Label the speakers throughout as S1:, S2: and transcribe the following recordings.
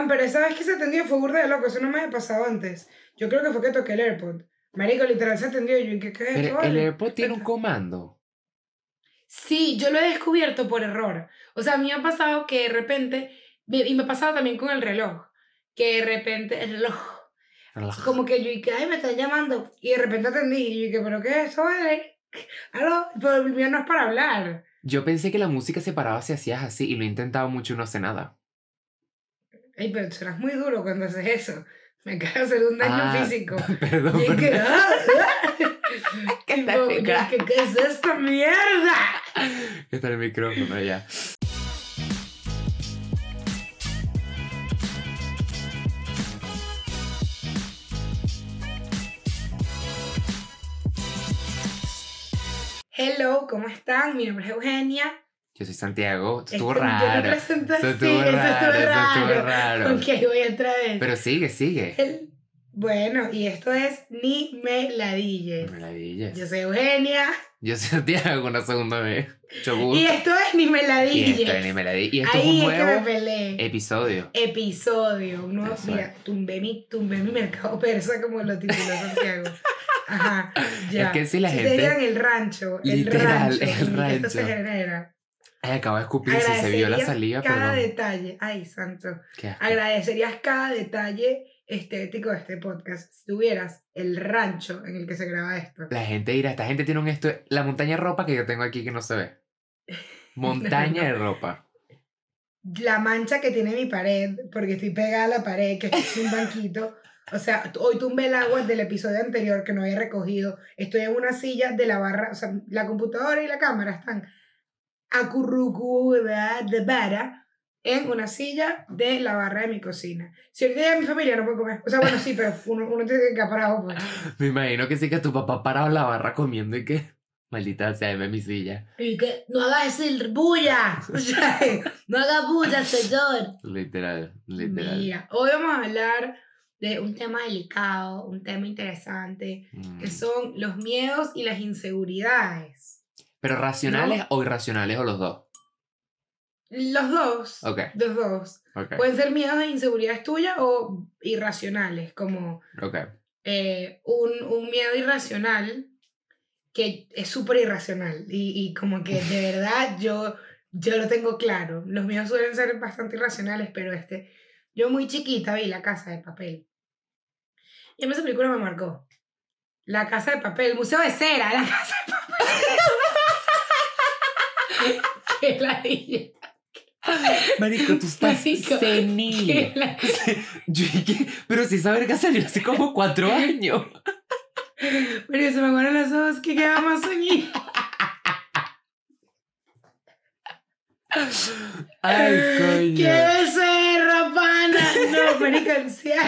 S1: Man, pero esa vez que se atendió fue burda de loco, eso no me había pasado antes. Yo creo que fue que toqué el AirPod. Marico, literal se atendió y yo, ¿qué, qué es esto,
S2: Pero el? AirPod tiene un comando.
S1: Sí, yo lo he descubierto por error. O sea, a mí me ha pasado que de repente, y me ha pasado también con el reloj, que de repente, el reloj, como que yo y que, ay, me están llamando, y de repente atendí, y yo que, ¿pero qué es eso, vale? Aló, pero el mío no es para hablar.
S2: Yo pensé que la música se paraba si hacías así y lo he intentado mucho y no hace nada.
S1: Ay, pero serás muy duro cuando haces eso. Me acaba de hacer un daño
S2: Ah,
S1: físico.
S2: Perdón,
S1: Y que,
S2: perdón.
S1: ah, ah.
S2: ¿Qué
S1: Tipo,
S2: tal,
S1: ¿qué, qué, qué es esta mierda?
S2: Está el micrófono ya.
S1: Hello, ¿cómo están? Mi nombre es Eugenia.
S2: Yo soy Santiago. Estuvo
S1: Este,
S2: raro. estuvo
S1: eso
S2: raro.
S1: estuvo
S2: Eso estuvo
S1: raro.
S2: raro.
S1: Ok, voy otra vez.
S2: Pero sigue, sigue.
S1: El- Bueno, y esto es Ni me ladilles.
S2: Maravillas.
S1: Yo soy Eugenia.
S2: Yo soy Santiago una segunda vez.
S1: Y esto es Ni me
S2: Y esto, es- me la di- y esto
S1: Ahí
S2: es un
S1: es que me
S2: nuevo
S1: peleé.
S2: episodio.
S1: Episodio. Un nuevo-
S2: Eso
S1: mira, tumbé mi, tumbé mi mercado persa como lo tituló Santiago. Ajá. Ya.
S2: Es que si la
S1: Si
S2: gente-
S1: te digan el rancho, el
S2: Literal,
S1: rancho,
S2: el
S1: y Esto
S2: rancho.
S1: se genera.
S2: Ay, acabo de escupir si se vio la saliva,
S1: cada
S2: perdón.
S1: detalle. Ay, santo. Agradecerías cada detalle estético de este podcast si tuvieras el rancho en el que se graba esto.
S2: La gente dirá, esta gente tiene un esto, la montaña de ropa que yo tengo aquí que no se ve. Montaña de ropa.
S1: La mancha que tiene mi pared, porque estoy pegada a la pared, que es un banquito. O sea, hoy tumbé el agua del episodio anterior que no había recogido. Estoy en una silla de la barra, o sea, la computadora y la cámara están acurrucuda de vara en una silla de la barra de mi cocina. Si ahorita llega mi familia no puedo comer. O sea, bueno, sí, pero uno, uno tiene que parado, pues.
S2: Me imagino que sí que tu papá parado en la barra comiendo y que. Maldita sea, ve mi silla.
S1: Y que no hagas el bulla. O sea, no haga bulla, señor.
S2: Literal, literal.
S1: Mira, hoy vamos a hablar de un tema delicado, un tema interesante,
S2: Mm.
S1: que son los miedos y las inseguridades.
S2: Pero racionales o irracionales o los dos.
S1: Los dos,
S2: Ok,
S1: los dos,
S2: ok,
S1: pueden ser miedos e inseguridades tuyas o irracionales, como
S2: ok.
S1: eh, un, un miedo irracional que es súper irracional y, y como que de verdad yo, yo lo tengo claro. Los míos suelen ser bastante irracionales, pero este, yo muy chiquita vi La Casa de Papel. Y a mí esa película me marcó. La Casa de Papel, el Museo de Cera, La Casa de Papel. Qué ladilla.
S2: Marico, tú estás
S1: Marico,
S2: senil. Yo dije, pero si esa verga salió hace como cuatro años.
S1: Pero se me aguaron los ojos que queda más soñí.
S2: Ay, coño.
S1: ¡Qué becerra, pana! No, marico, en serio.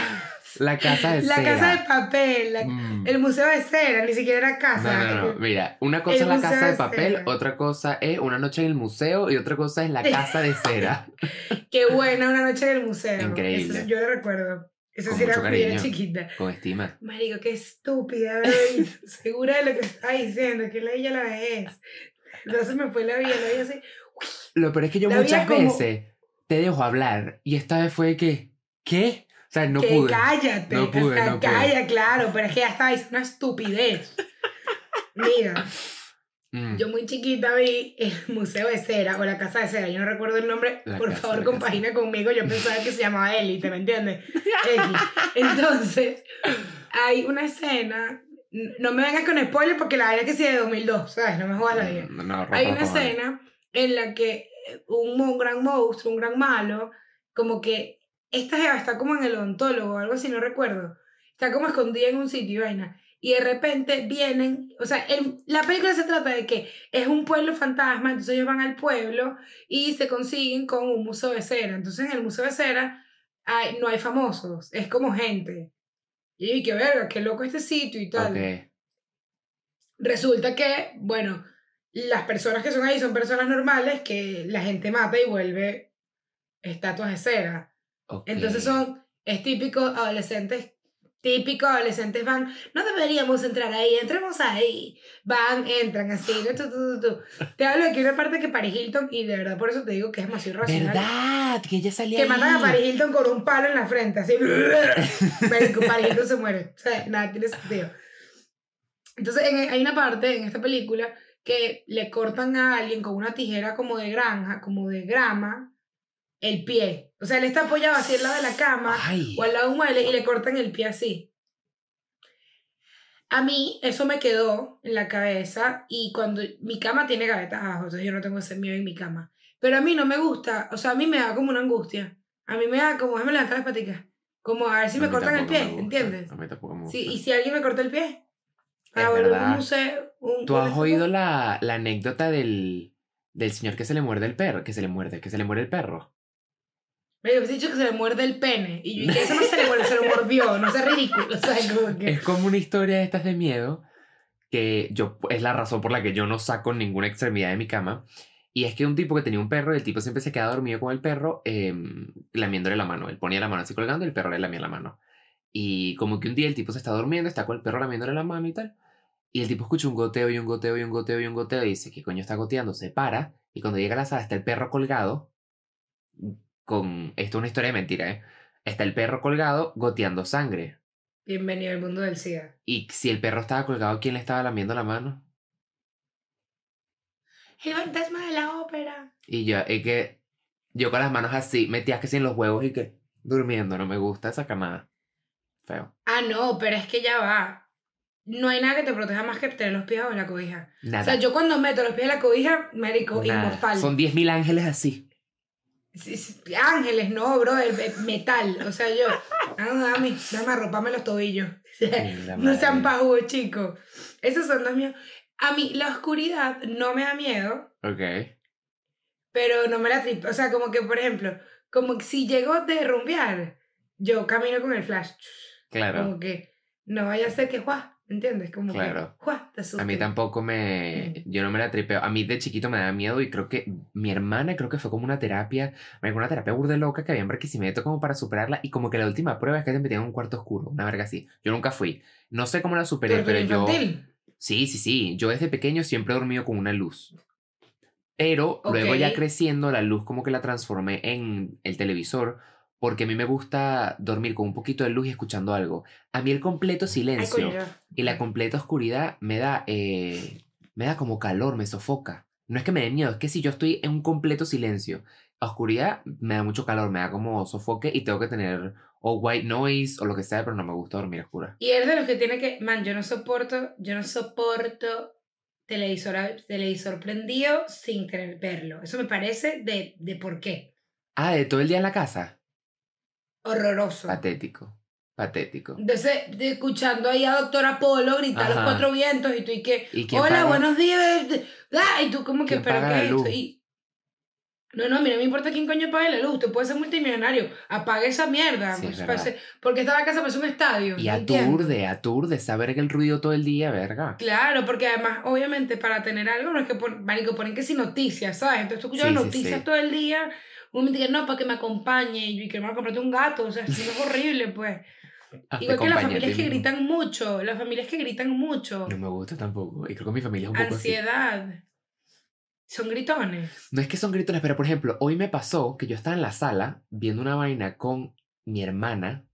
S2: La casa de
S1: La
S2: cera.
S1: casa de papel, la-
S2: Mm.
S1: el museo de cera, ni siquiera era casa.
S2: No, no, no. Mira, una cosa
S1: el
S2: es la casa de
S1: de
S2: papel,
S1: cera.
S2: otra cosa es una noche en el museo y otra cosa es la casa de cera.
S1: Qué buena una noche en el museo.
S2: Increíble.
S1: Eso yo lo recuerdo. Eso
S2: Con
S1: sí era
S2: cariño.
S1: chiquita.
S2: Con estima.
S1: Marico, qué estúpida, baby. Segura de lo que está diciendo, que la ella la vez. Entonces me fue la vida, la vida así.
S2: Lo peor es que yo
S1: La
S2: muchas
S1: como-
S2: veces te dejo hablar y esta vez fue que, ¿qué? O sea, no
S1: que
S2: pude.
S1: cállate,
S2: No pude, no pude.
S1: calla, claro, pero es que ya estaba diciendo una estupidez. Mira,
S2: Mm.
S1: yo muy chiquita vi el Museo de Cera o la Casa de Cera, yo no recuerdo el nombre,
S2: La
S1: por
S2: casa,
S1: favor
S2: la casa.
S1: compagina conmigo, yo pensaba que se llamaba Élite, ¿me entiendes? Entonces, hay una escena, no me vengas con spoiler porque la vaina que sí de 2002, ¿sabes? No me jodas la vida.
S2: No, no,
S1: Hay una escena en la que un, un gran monstruo, un gran malo, como que esta jeva está como en el odontólogo o algo así, no recuerdo. Está como escondida en un sitio y vaina. Y de repente vienen, o sea, el- la película se trata de que es un pueblo fantasma, entonces ellos van al pueblo y se consiguen con un museo de cera. Entonces en el museo de cera hay- no hay famosos, es como gente. Y qué verga, qué loco este sitio y tal. Resulta que, bueno, las personas que son ahí son personas normales que la gente mata y vuelve estatuas de cera.
S2: Ok.
S1: Entonces son, es típico adolescentes Típico, adolescentes van, no deberíamos entrar ahí, entremos ahí. Van, entran así, tú, tú, tú. Te hablo de hay una parte que Paris Hilton, y de verdad por eso te digo que es demasiado irracional.
S2: ¿Verdad? Que ella salía
S1: Que
S2: ahí.
S1: matan a Paris Hilton con un palo en la frente, así. Paris Hilton se muere. O sea, nada tiene sentido. Entonces, en- hay una parte en esta película que le cortan a alguien con una tijera como de granja, como de grama, el pie. O sea, él está apoyado así al lado de la cama
S2: Ay.
S1: o al lado de un mueble y le cortan el pie así. A mí eso me quedó en la cabeza y cuando mi cama tiene gavetas abajo, entonces yo no tengo ese miedo en mi cama. Pero a mí no me gusta, o sea, a mí me da como una angustia. A mí me da como, déjame levantar las paticas. Como a ver si
S2: A
S1: me cortan el pie, ¿entiendes?
S2: A mí tampoco me gusta.
S1: Sí, y si alguien me corta el pie, para
S2: Es
S1: volver un museo. Un,
S2: ¿Tú has oído la, la anécdota del, del señor que se le muerde el perro? Que se le muerde, que se le muere el perro.
S1: Me habías dicho que se le muerde el pene. Y yo, que eso no se le muerde, se lo mordió. No sea ridículo, ¿sabes?
S2: Es como una historia de estas de miedo que yo es la razón por la que yo no saco ninguna extremidad de mi cama. Y es que un tipo que tenía un perro, el tipo siempre se quedaba dormido con el perro, eh, lamiéndole la mano. Él ponía la mano así colgando y el perro le lamía la mano. Y como que un día el tipo se está durmiendo, está con el perro lamiéndole la mano y tal. Y el tipo escucha un goteo y un goteo y un goteo y un goteo y dice, ¿qué coño está goteando? Se para y cuando llega a la sala está el perro colgado con... Esto es una historia de mentira, ¿eh? Está el perro colgado goteando sangre.
S1: Bienvenido al mundo del SIDA.
S2: Y si el perro estaba colgado, ¿quién le estaba lamiendo la mano?
S1: El fantasma de la ópera.
S2: Y yo, es que yo con las manos así, metías que sí en los huevos y que durmiendo, no me gusta esa camada. Feo.
S1: Ah, no, pero es que ya va. No hay nada que te proteja más que tener los pies bajo la cobija.
S2: Nada.
S1: O sea, yo cuando meto los pies en la cobija, médico,
S2: nada.
S1: inmortal.
S2: Son 10.000 ángeles así.
S1: Ángeles, no, bro, el, el metal. O sea, yo, ah, dame, dame arropame los tobillos. No sean
S2: madre.
S1: pajugos, chicos. Esos son los míos. A mí, la oscuridad no me da miedo,
S2: Ok.
S1: pero no me la tripo. O sea, como que, por ejemplo, como que si llego de rumbear, yo camino con el flash.
S2: Claro.
S1: Como que no vaya a ser que, ¡juá! ¿Entiendes? Como
S2: Claro.
S1: que, ¡juá! Te
S2: A mí tampoco me... Yo no me la tripeo. A mí de chiquito me da miedo y creo que mi hermana creo que fue como una terapia, una terapia burda loca que había en Barquisimeto como para superarla y como que la última prueba es que te metían en un cuarto oscuro, una verga así. Yo nunca fui. No sé cómo la superé,
S1: Tortura
S2: pero yo... Sí, sí, sí. Yo desde pequeño siempre he dormido con una luz. Pero luego ya creciendo, la luz como que la transformé en el televisor, porque a mí me gusta dormir con un poquito de luz y escuchando algo. A mí el completo silencio y la completa oscuridad me da, eh, me da como calor, me sofoca. No es que me dé miedo, es que si yo estoy en un completo silencio, oscuridad me da mucho calor, me da como sofoque y tengo que tener o white noise o lo que sea, pero no me gusta dormir oscura.
S1: Y eres de los que tiene que, man, yo no soporto, yo no soporto televisor, televisor prendido sin tener verlo. Eso me parece de, de por qué.
S2: Ah, de todo el día en la casa.
S1: Horroroso.
S2: Patético. Patético.
S1: Entonces, de- escuchando ahí a doctora Polo gritar los cuatro vientos y tú y que,
S2: ¿Y
S1: hola,
S2: paga?
S1: buenos días. Ah, y tú como que,
S2: ¿Quién
S1: pero ¿qué es esto? Y- No, no, a mí no me importa quién coño pague la luz. Usted puede ser multimillonario. Apague esa mierda.
S2: Sí, es
S1: pues, parece- porque esta casa parece un estadio.
S2: Y aturde, aturde, saber que el ruido todo el día, verga.
S1: Claro, porque además, obviamente, para tener algo, no es que pon, marico, ponen que si noticias, ¿sabes? Entonces tú escuchas
S2: sí,
S1: noticias
S2: sí.
S1: todo el día, uno me dice, no, para que me acompañe, y que a comprarte un gato, o sea, eso es horrible, pues.
S2: Hazte
S1: Igual que las familias que gritan mucho, las familias que gritan mucho,
S2: No me gusta tampoco. Y creo que mi familia es un poco así.
S1: ansiedad, son gritones.
S2: No es que son gritones, pero por ejemplo, hoy me pasó que yo estaba en la sala viendo una vaina con mi hermana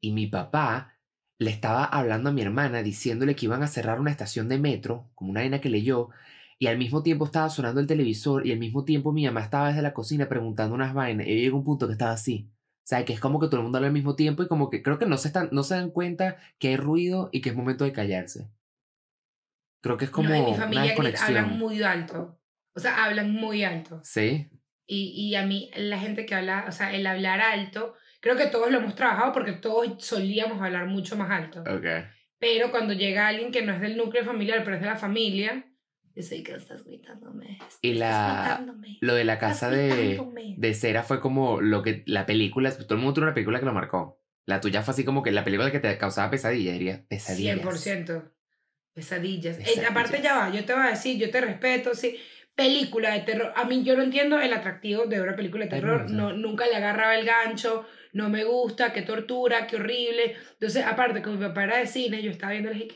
S2: y mi papá le estaba hablando a mi hermana diciéndole que iban a cerrar una estación de metro, como una vaina que leyó, y al mismo tiempo estaba sonando el televisor y al mismo tiempo mi mamá estaba desde la cocina preguntando unas vainas y llegó un punto que estaba así. O sea, que es como que todo el mundo habla al mismo tiempo y como que creo que no se, están, no se dan cuenta que hay ruido y que es momento de callarse. Creo que es como
S1: no, en mi
S2: una
S1: familia
S2: desconexión.
S1: hablan muy alto, o sea, hablan muy alto.
S2: Sí,
S1: Y, y a mí, la gente que habla, o sea, el hablar alto, creo que todos lo hemos trabajado porque todos solíamos hablar mucho más alto.
S2: ok.
S1: Pero cuando llega alguien que no es del núcleo familiar, pero es de la familia, yo sé que estás gritándome.
S2: Y
S1: estás
S2: la-
S1: gritándome,
S2: Lo de la casa de,
S1: gritándome".
S2: de cera fue como lo que la película, todo el mundo tuvo una película que lo marcó. La tuya fue así como que la película que te causaba pesadilla, diría pesadillas.
S1: 100%. Pesadillas. Eh,
S2: Pesadillas.
S1: aparte ya va, yo te voy a decir, yo te respeto, sí. Película de terror. A mí yo no entiendo el atractivo de una película de terror. No, nunca le agarraba el gancho. no me gusta, qué tortura, qué horrible. Entonces, aparte, como mi papá era de cine, yo estaba viendo y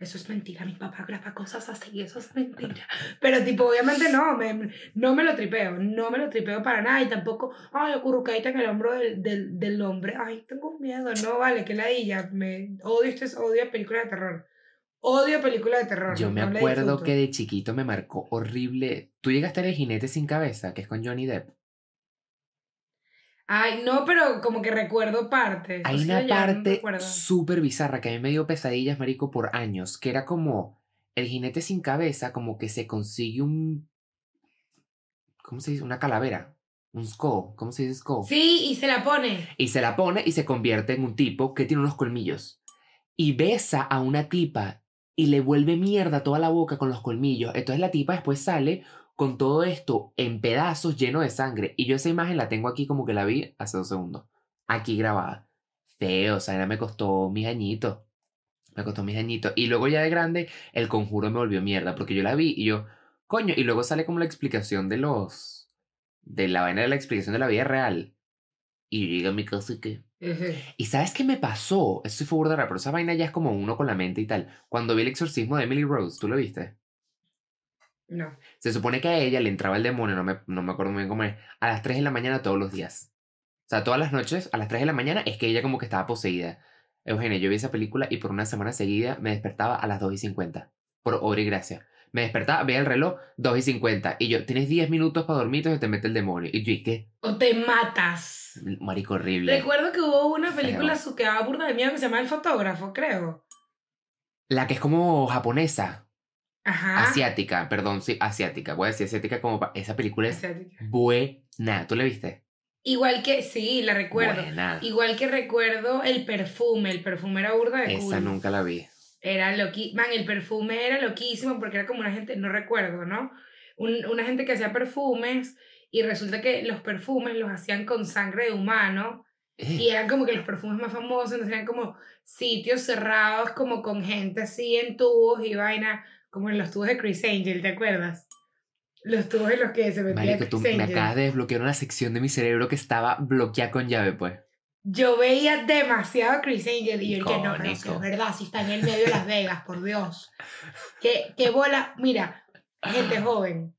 S1: eso es mentira, mi papá graba cosas así, eso es mentira. Pero tipo, obviamente no, me, no me lo tripeo, no me lo tripeo para nada y tampoco, ay, acurrucadita en el hombro del, del, del hombre, ay, tengo miedo, no vale, que ladilla, me odio, este es odio películas de terror. Odio películas de terror.
S2: Yo me
S1: no la
S2: acuerdo que de chiquito me marcó horrible. ¿Tú llegaste a El jinete sin cabeza, que es con Johnny Depp?
S1: Ay, no, pero como que recuerdo partes.
S2: Hay
S1: o sea,
S2: una
S1: no
S2: parte
S1: recuerdo.
S2: súper bizarra que a mí me dio pesadillas, marico, por años, que era como el jinete sin cabeza, como que se consigue un... ¿Cómo se dice? Una calavera. Un skull. ¿Cómo se dice skull?
S1: Sí, y se la pone.
S2: Y se la pone y se convierte en un tipo que tiene unos colmillos. Y besa a una tipa y le vuelve mierda toda la boca con los colmillos. Entonces la tipa después sale con todo esto en pedazos lleno de sangre. Y yo esa imagen la tengo aquí como que la vi hace dos segundos. Aquí grabada. Feo, o sea, me costó mis añitos. Me costó mis añitos. Y luego ya de grande, el conjuro me volvió mierda. Porque yo la vi y yo, coño. Y luego sale como la explicación de los. De la vaina de la explicación de la vida real. Y yo llegué a mi casa y que. ¿Y sabes qué me pasó? Estoy fue burda pero esa vaina ya es como uno con la mente y tal. Cuando vi el exorcismo de Emily Rose, ¿tú lo viste?
S1: No.
S2: Se supone que a ella le entraba el demonio, no me, no me acuerdo muy bien cómo es, a las 3 de la mañana todos los días. O sea, todas las noches, a las 3 de la mañana, es que ella como que estaba poseída. Eugenia, yo vi esa película y por una semana seguida me despertaba a las 2 y 50. Por obra y gracia. Me despertaba, veía el reloj, 2 y 50. Y yo, tienes 10 minutos para dormir, entonces te mete el demonio. Y yo, ¿y qué?
S1: O te matas.
S2: Marico horrible.
S1: Recuerdo que hubo una película su que daba burda de miedo que se llama El fotógrafo, creo.
S2: La que es como japonesa.
S1: Ajá.
S2: Asiática, perdón, sí, asiática. Voy a decir asiática como pa- esa película es
S1: Asiática.
S2: buena. ¿Tú la viste?
S1: Igual que, sí, la recuerdo.
S2: Buena.
S1: Igual que recuerdo el perfume. El perfume era burda de
S2: Esa
S1: cool.
S2: nunca la vi.
S1: Era loqui... Man, el perfume era loquísimo porque era como una gente, no recuerdo, ¿no? Un- una gente que hacía perfumes y resulta que los perfumes los hacían con sangre de humano
S2: Eh,
S1: y eran como que los perfumes más famosos, entonces eran como sitios cerrados, como con gente así en tubos y vaina, como en los tubos de Chris Angel, ¿te acuerdas? Los tubos en los que se metía
S2: Marico, tú
S1: Chris
S2: me
S1: Angel.
S2: acabas de desbloquear una sección de mi cerebro que estaba bloqueada con llave, pues.
S1: Yo veía demasiado a Chris Angel y yo dije, no, no, es verdad, si está en el medio de Las Vegas, por Dios. Qué, qué bola, mira, gente joven,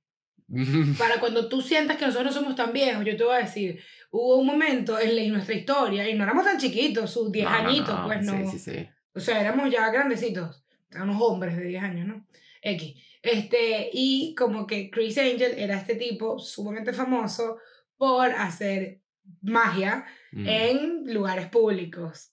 S1: para cuando tú sientas que nosotros no somos tan viejos, yo te voy a decir, hubo un momento en, nuestra historia, y no éramos tan chiquitos, sus 10
S2: No, no,
S1: añitos,
S2: no,
S1: pues no.
S2: Sí, sí, sí.
S1: O sea, éramos ya grandecitos, unos hombres de 10 años, ¿no? X. Este, y como que Chris Angel era este tipo sumamente famoso por hacer magia
S2: Mm.
S1: en lugares públicos.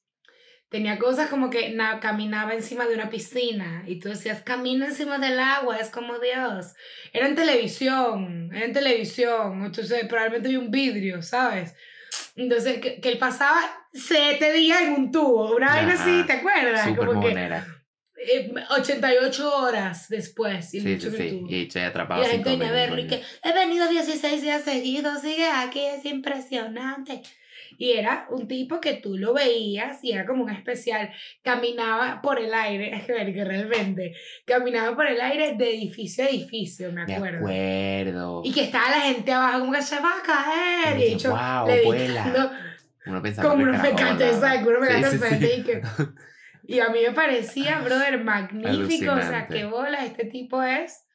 S1: Tenía cosas como que na- caminaba encima de una piscina y tú decías, camina encima del agua, es como Dios. Era en televisión, era en televisión, entonces probablemente vi un vidrio, ¿sabes? Entonces, que, que él pasaba siete días en un tubo, una vaina así, ¿te acuerdas?
S2: Súper
S1: como que
S2: monera.
S1: Eh, 88 horas después. Y,
S2: Sí, sí, sí. Y estoy
S1: Y
S2: atrapado
S1: la
S2: sin
S1: gente venía a y
S2: coño.
S1: que he venido 16 días seguidos, sigue aquí, es impresionante. Y era un tipo que tú lo veías y era como un especial. Caminaba por el aire, es que ver realmente caminaba por el aire de edificio a edificio, me
S2: Me
S1: acuerdo.
S2: acuerdo.
S1: Y que estaba la gente abajo como que se va a caer.
S2: Y
S1: Y dicho,
S2: "Guau,
S1: levitando
S2: vuela". Uno pensaba
S1: como
S2: el
S1: unos
S2: carajo
S1: pecantes,
S2: volaba.
S1: ¿sabes? Unos
S2: Sí, sí, sí.
S1: y que- Y a mí me parecía, brother, magnífico. O sea,
S2: Alucinante.
S1: qué bola, este tipo es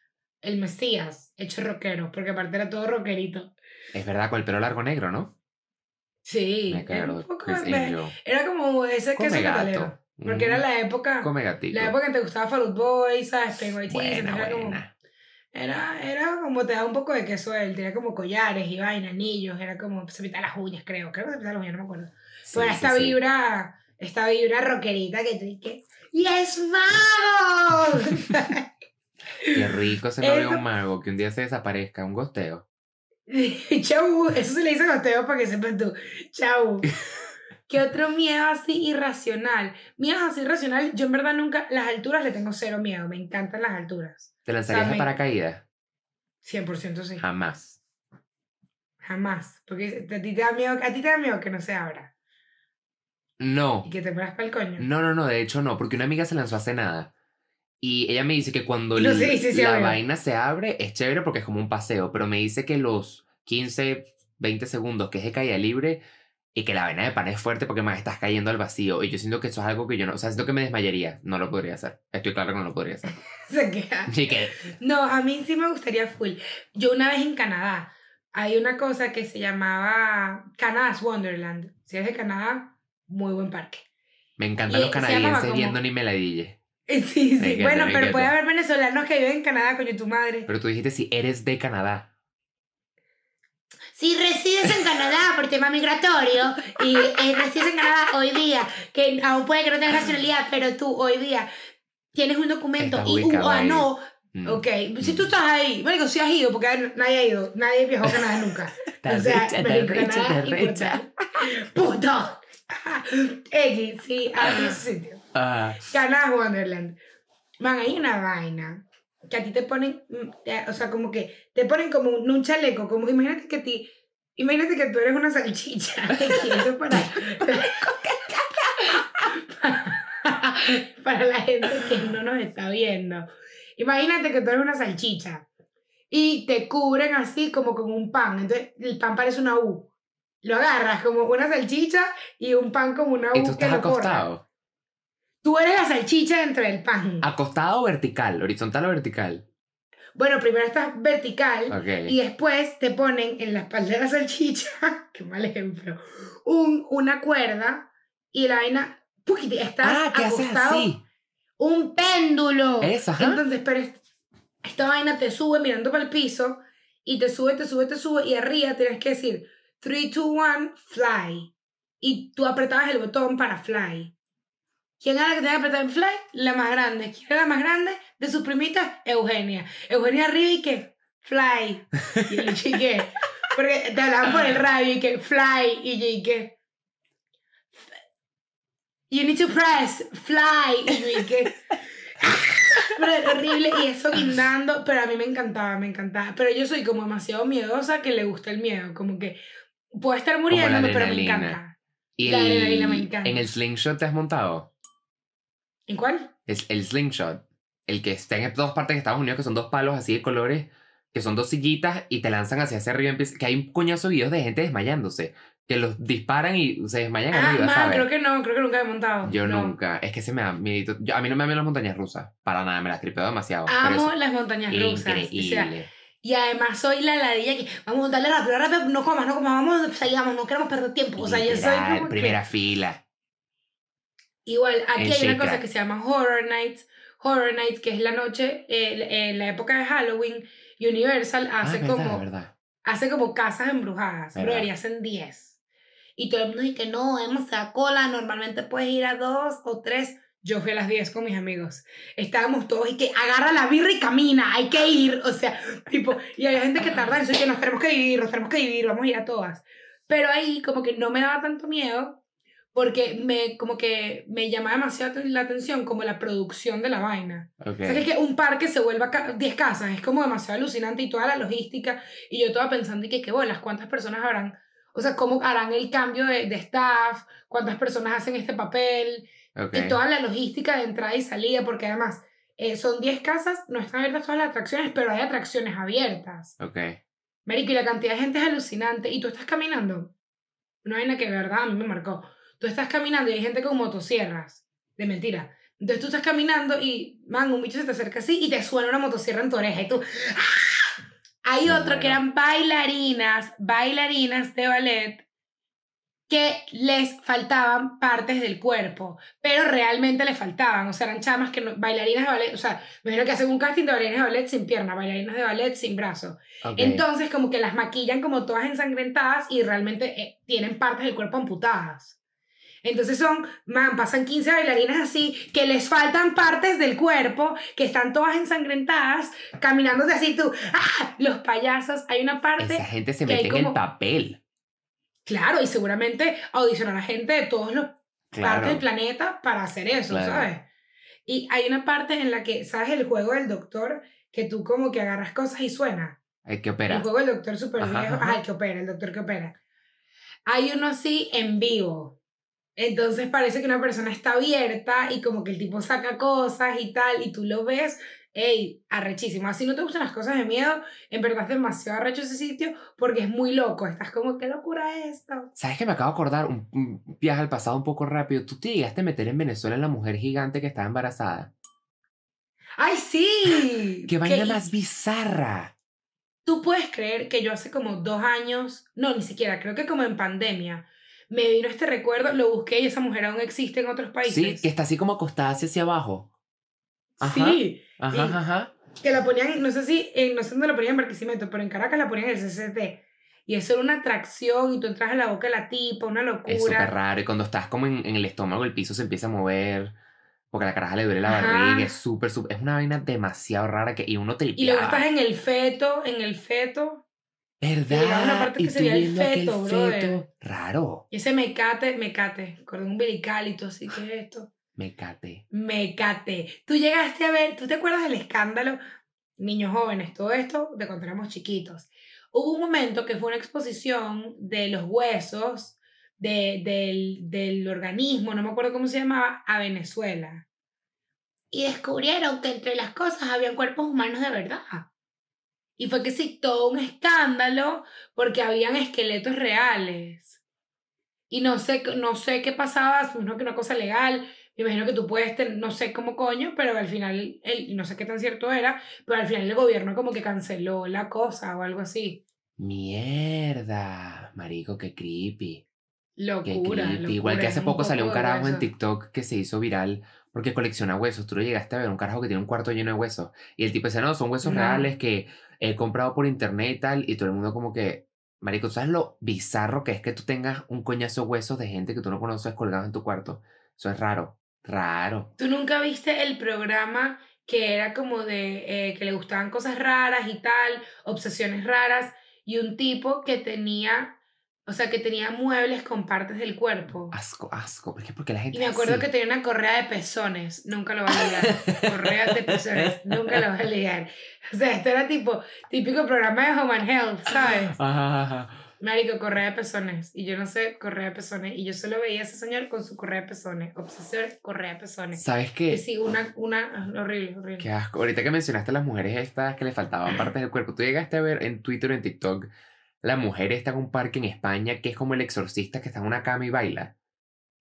S1: el Mesías, hecho rockero, porque aparte era todo rockerito.
S2: Es verdad, con el pelo largo negro, ¿no?
S1: Sí, era, un poco de- era como ese
S2: Come
S1: queso
S2: gato.
S1: catalero. Porque
S2: Mm,
S1: era la época,
S2: Come gatito.
S1: la época en que te gustaba Fall Out Boy, ¿sabes?
S2: Buena,
S1: entonces era como, era, era como te da un poco de queso él, tenía como collares y vaina, anillos, era como, se pintaba las uñas, creo, creo que se pintaba las uñas, no me acuerdo.
S2: Sí,
S1: Pero
S2: sí,
S1: esta
S2: sí.
S1: vibra, esta vibra rockerita que tú dices, ¡Y es mago!
S2: Qué rico se no
S1: Eso-
S2: un mago que un día se desaparezca, un gosteo.
S1: Chau, eso se le dice goteo para que sepas tú. Chau. ¿Qué otro miedo así irracional? Miedo así irracional, yo en verdad nunca, las alturas le tengo cero miedo, me encantan las alturas.
S2: ¿Te lanzarías
S1: me-
S2: a paracaídas?
S1: 100% sí.
S2: Jamás.
S1: Jamás. Porque a ti te da miedo, a ti te da miedo que no se abra
S2: No.
S1: y que te mueras para el coño.
S2: No, no, no, de hecho no, porque una amiga se lanzó hace nada. Y ella me dice que cuando
S1: No,
S2: el-
S1: sí, sí, sí,
S2: la vaina se abre es chévere porque es como un paseo, pero me dice que los 15, 20 segundos que es de caída libre y que la vaina de pan es fuerte porque más estás cayendo al vacío. Y yo siento que eso es algo que yo no, o sea, siento que me desmayaría. No lo podría hacer. Estoy claro que no lo podría hacer.
S1: Se queda.
S2: Que,
S1: No, a mí sí me gustaría full. Yo una vez en Canadá, hay una cosa que se llamaba Canada's Wonderland. Si es de Canadá, muy buen parque.
S2: me encantan
S1: Y
S2: los canadienses
S1: como-
S2: viendo ni meladille.
S1: Sí,
S2: Me
S1: sí.
S2: encanta,
S1: Bueno, pero puede haber venezolanos que viven en Canadá, coño, tu madre.
S2: Pero tú dijiste si eres de Canadá.
S1: Si resides en Canadá por tema migratorio y eh, resides en Canadá hoy día, que aún puede que no tengas nacionalidad, pero tú hoy día tienes un documento
S2: Estás
S1: y un
S2: ubicado
S1: ah,
S2: ahí.
S1: no,
S2: Mm.
S1: ok, si tú estás ahí, marico, si has ido, porque nadie ha ido, nadie viajó a Canadá nunca. O sea,
S2: recha,
S1: Canadá
S2: recha.
S1: Puto. X, sí, a ese sitio.
S2: Ah,
S1: Canadá Wonderland. Man, hay una vaina que a ti te ponen, mm, eh, o sea, como que te ponen como un, un chaleco, como imagínate que ti, imagínate que tú eres una salchicha. eso para, para la gente que no nos está viendo. Imagínate que tú eres una salchicha y te cubren así como con un pan, entonces el pan parece una U. Lo agarras como una salchicha y un pan como una.
S2: ¿Y tú estás acostado?
S1: Tú eres la salchicha dentro del pan.
S2: ¿Acostado o vertical? ¿Horizontal o vertical?
S1: Bueno, primero estás vertical y después te ponen en la espalda de la salchicha, qué mal ejemplo, un, una cuerda y la vaina, ¡puquiti! estás
S2: Ah, ¿qué haces
S1: acostado,
S2: así?
S1: un péndulo.
S2: Eso, ajá.
S1: Entonces, pero es- esta vaina te sube mirando para el piso y te sube, te sube, te sube y arriba tienes que decir 3, 2, 1, fly. Y tú apretabas el botón para fly. ¿Quién era la que tenía que apretar en fly? La más grande. ¿Quién era la más grande? De sus primitas, Eugenia. Eugenia arriba y que fly. Y yo porque te hablaban por el radio y que fly. Y yo que You need to press fly. Y yo pero es horrible y eso guindando, pero a mí me encantaba, me encantaba. Pero yo soy como demasiado miedosa que le gusta el miedo, como que puedo estar muriéndome, pero me encanta.
S2: ¿Y
S1: La adrenalina me encanta.
S2: en el slingshot te has montado?
S1: ¿En cuál?
S2: Es el slingshot. El que está en todas partes de Estados Unidos, que son dos palos así de colores, que son dos sillitas y te lanzan hacia hacia arriba. Que hay un coñazo de videos de gente desmayándose. Que los disparan y se desmayan
S1: Ah,
S2: arriba,
S1: man,
S2: ¿sabes?
S1: creo que no, creo que nunca he montado.
S2: Yo
S1: No.
S2: nunca. Es que se me da. Yo- a mí no me dan las montañas rusas. Para nada, me las tripeo demasiado.
S1: Amo las montañas rusas. o sea,
S2: Increíble.
S1: Y además soy la ladilla que vamos a darle rápido, rápido, no comas, no comas, vamos, salgamos, no queremos perder tiempo. O sea, yo soy
S2: Literal,
S1: como que-
S2: primera fila.
S1: Igual, aquí
S2: En
S1: hay una cosa que se llama Horror Nights. Horror Nights, que es la noche, eh, en la época de Halloween, Universal hace
S2: ah, verdad,
S1: como
S2: verdad.
S1: hace como casas embrujadas, pero y hacen 10. Y todo el mundo dice que no, hemos a cola, normalmente puedes ir a dos o tres. Yo fui a las 10 con mis amigos. Estábamos todos y que agarra la birra y camina, hay que ir. O sea, tipo, y hay gente que tarda en eso que nos tenemos que dividir, nos tenemos que dividir, vamos a ir a todas. Pero ahí como que no me daba tanto miedo porque me, como que me llamaba demasiado la atención como la producción de la vaina.
S2: Ok.
S1: O sea, que, es que un parque se vuelva ca- 10 casas es como demasiado alucinante y toda la logística. Y yo estaba pensando, y que qué bolas, ¿cuántas personas habrán? O sea, ¿cómo harán el cambio de, de staff? ¿Cuántas personas hacen este papel?
S2: Ok.
S1: Y toda la logística de entrada y salida, porque además eh, son 10 casas, no están abiertas todas las atracciones, pero hay atracciones abiertas.
S2: Ok.
S1: Marico, y la cantidad de gente es alucinante. Y tú estás caminando. Una vaina que de verdad a mí me marcó. Tú estás caminando y hay gente con motosierras. De mentira. Entonces tú estás caminando y, man, un bicho se te acerca así y te suena una motosierra en tu oreja y tú... ¡ah! Hay otro que eran bailarinas, bailarinas de ballet que les faltaban partes del cuerpo, pero realmente les faltaban, o sea, eran chamas que no, bailarinas de ballet, o sea, me imagino que hacen un casting de bailarinas de ballet sin pierna, bailarinas de ballet sin brazo. Entonces, como que las maquillan como todas ensangrentadas y realmente eh, tienen partes del cuerpo amputadas. Entonces son, man, pasan 15 bailarinas así, que les faltan partes del cuerpo, que están todas ensangrentadas, caminándose así tú, ¡ah! Los payasos, hay una parte,
S2: Esa gente se mete en el papel.
S1: Claro, y seguramente audicionan a gente de todos los partes del planeta para hacer eso,
S2: Claro.
S1: ¿sabes? Y hay una parte en la que, ¿sabes? El juego del doctor, que tú como que agarras cosas y suena.
S2: El que opera.
S1: El juego del doctor super
S2: Ajá,
S1: viejo.
S2: ajá.
S1: Ah, el que opera, el doctor que opera. Hay uno así en vivo. Entonces parece que una persona está abierta y como que el tipo saca cosas y tal, y tú lo ves ey, arrechísimo. Así no te gustan las cosas de miedo, en verdad es demasiado arrecho ese sitio porque es muy loco. Estás como, qué locura esto.
S2: ¿Sabes que me acabo de acordar? Un, un viaje al pasado un poco rápido. ¿Tú te llegaste a meter en Venezuela la mujer gigante que estaba embarazada?
S1: ¡Ay, sí!
S2: ¡Qué vaina más bizarra!
S1: Tú puedes creer que yo hace como dos años, no, ni siquiera, creo que como en pandemia, me vino este recuerdo, lo busqué y esa mujer aún existe en otros
S2: Sí,
S1: países.
S2: que está así como acostada hacia abajo. Ajá.
S1: Sí,
S2: Ajá, ajá,
S1: que la ponían, no sé si, en, no sé dónde la ponían en Barquisimeto, pero en Caracas la ponían en el CCT. Y eso era una atracción y tú entras en la boca de la tipa, una locura.
S2: Es súper raro. Y cuando estás como en, en el estómago, el piso se empieza a mover. Porque a la caraja le duele la
S1: Ajá.
S2: barriga. Es súper, súper. Es una vaina demasiado rara que. Y uno te
S1: Y luego estás en el feto, en el feto,
S2: ¿Verdad?
S1: una parte que se
S2: tú
S1: veía el feto,
S2: feto. Raro.
S1: y ese mecate, mecate, cordón umbilical y todo así, ¿qué es esto?
S2: Me cate.
S1: Mecate. Tú llegaste a ver, ¿tú te acuerdas del escándalo? Niños jóvenes, todo esto de cuando éramos chiquitos. Hubo un momento que fue una exposición de los huesos de, del, del organismo, no me acuerdo cómo se llamaba, a Venezuela. Y descubrieron que entre las cosas habían cuerpos humanos de verdad. Y fue que sí, todo un escándalo porque habían esqueletos reales. Y no sé, no sé qué pasaba, no que una cosa legal, me imagino que tú puedes, ten- no sé cómo coño, pero al final, el, no sé qué tan cierto era, pero al final el gobierno como que canceló la cosa o algo así.
S2: Mierda. Marico, qué creepy. Qué
S1: Locura.
S2: creepy. Igual que hace poco salió un carajo en. TikTok que se hizo viral porque colecciona huesos. Tú lo llegaste a ver, un carajo que tiene un cuarto lleno de huesos. Y el tipo dice, no, son huesos
S1: No.
S2: reales que he comprado por internet y tal. Y todo el mundo como que, marico, ¿tú ¿sabes lo bizarro que es que tú tengas un coñazo de huesos de gente que tú no conoces colgados en tu cuarto? Eso es raro. Raro.
S1: ¿Tú nunca viste el programa que era como de eh, que le gustaban cosas raras y tal, obsesiones raras, y un tipo que tenía, o sea, que tenía muebles con partes del cuerpo?
S2: Asco, asco. ¿Por qué? Porque la gente
S1: Y me acuerdo
S2: así.
S1: que tenía una correa de pezones, nunca lo va a ligar. correa de pezones, nunca lo va a ligar. O sea, esto era tipo, típico programa de Home and Health, ¿sabes?
S2: Ajá, ajá.
S1: Marico, correa de pezones. Y yo no sé, correa de pezones. Y yo solo veía a ese señor con su correa de pezones. Obsesor, correa de pezones.
S2: ¿Sabes
S1: Y
S2: qué?
S1: sí, una, una, horrible, horrible.
S2: Qué asco. Ahorita que mencionaste a las mujeres estas que le faltaban partes del cuerpo, tú llegaste a ver en Twitter o en TikTok la mujer está en un parque en España que es como el exorcista que está en una cama y baila.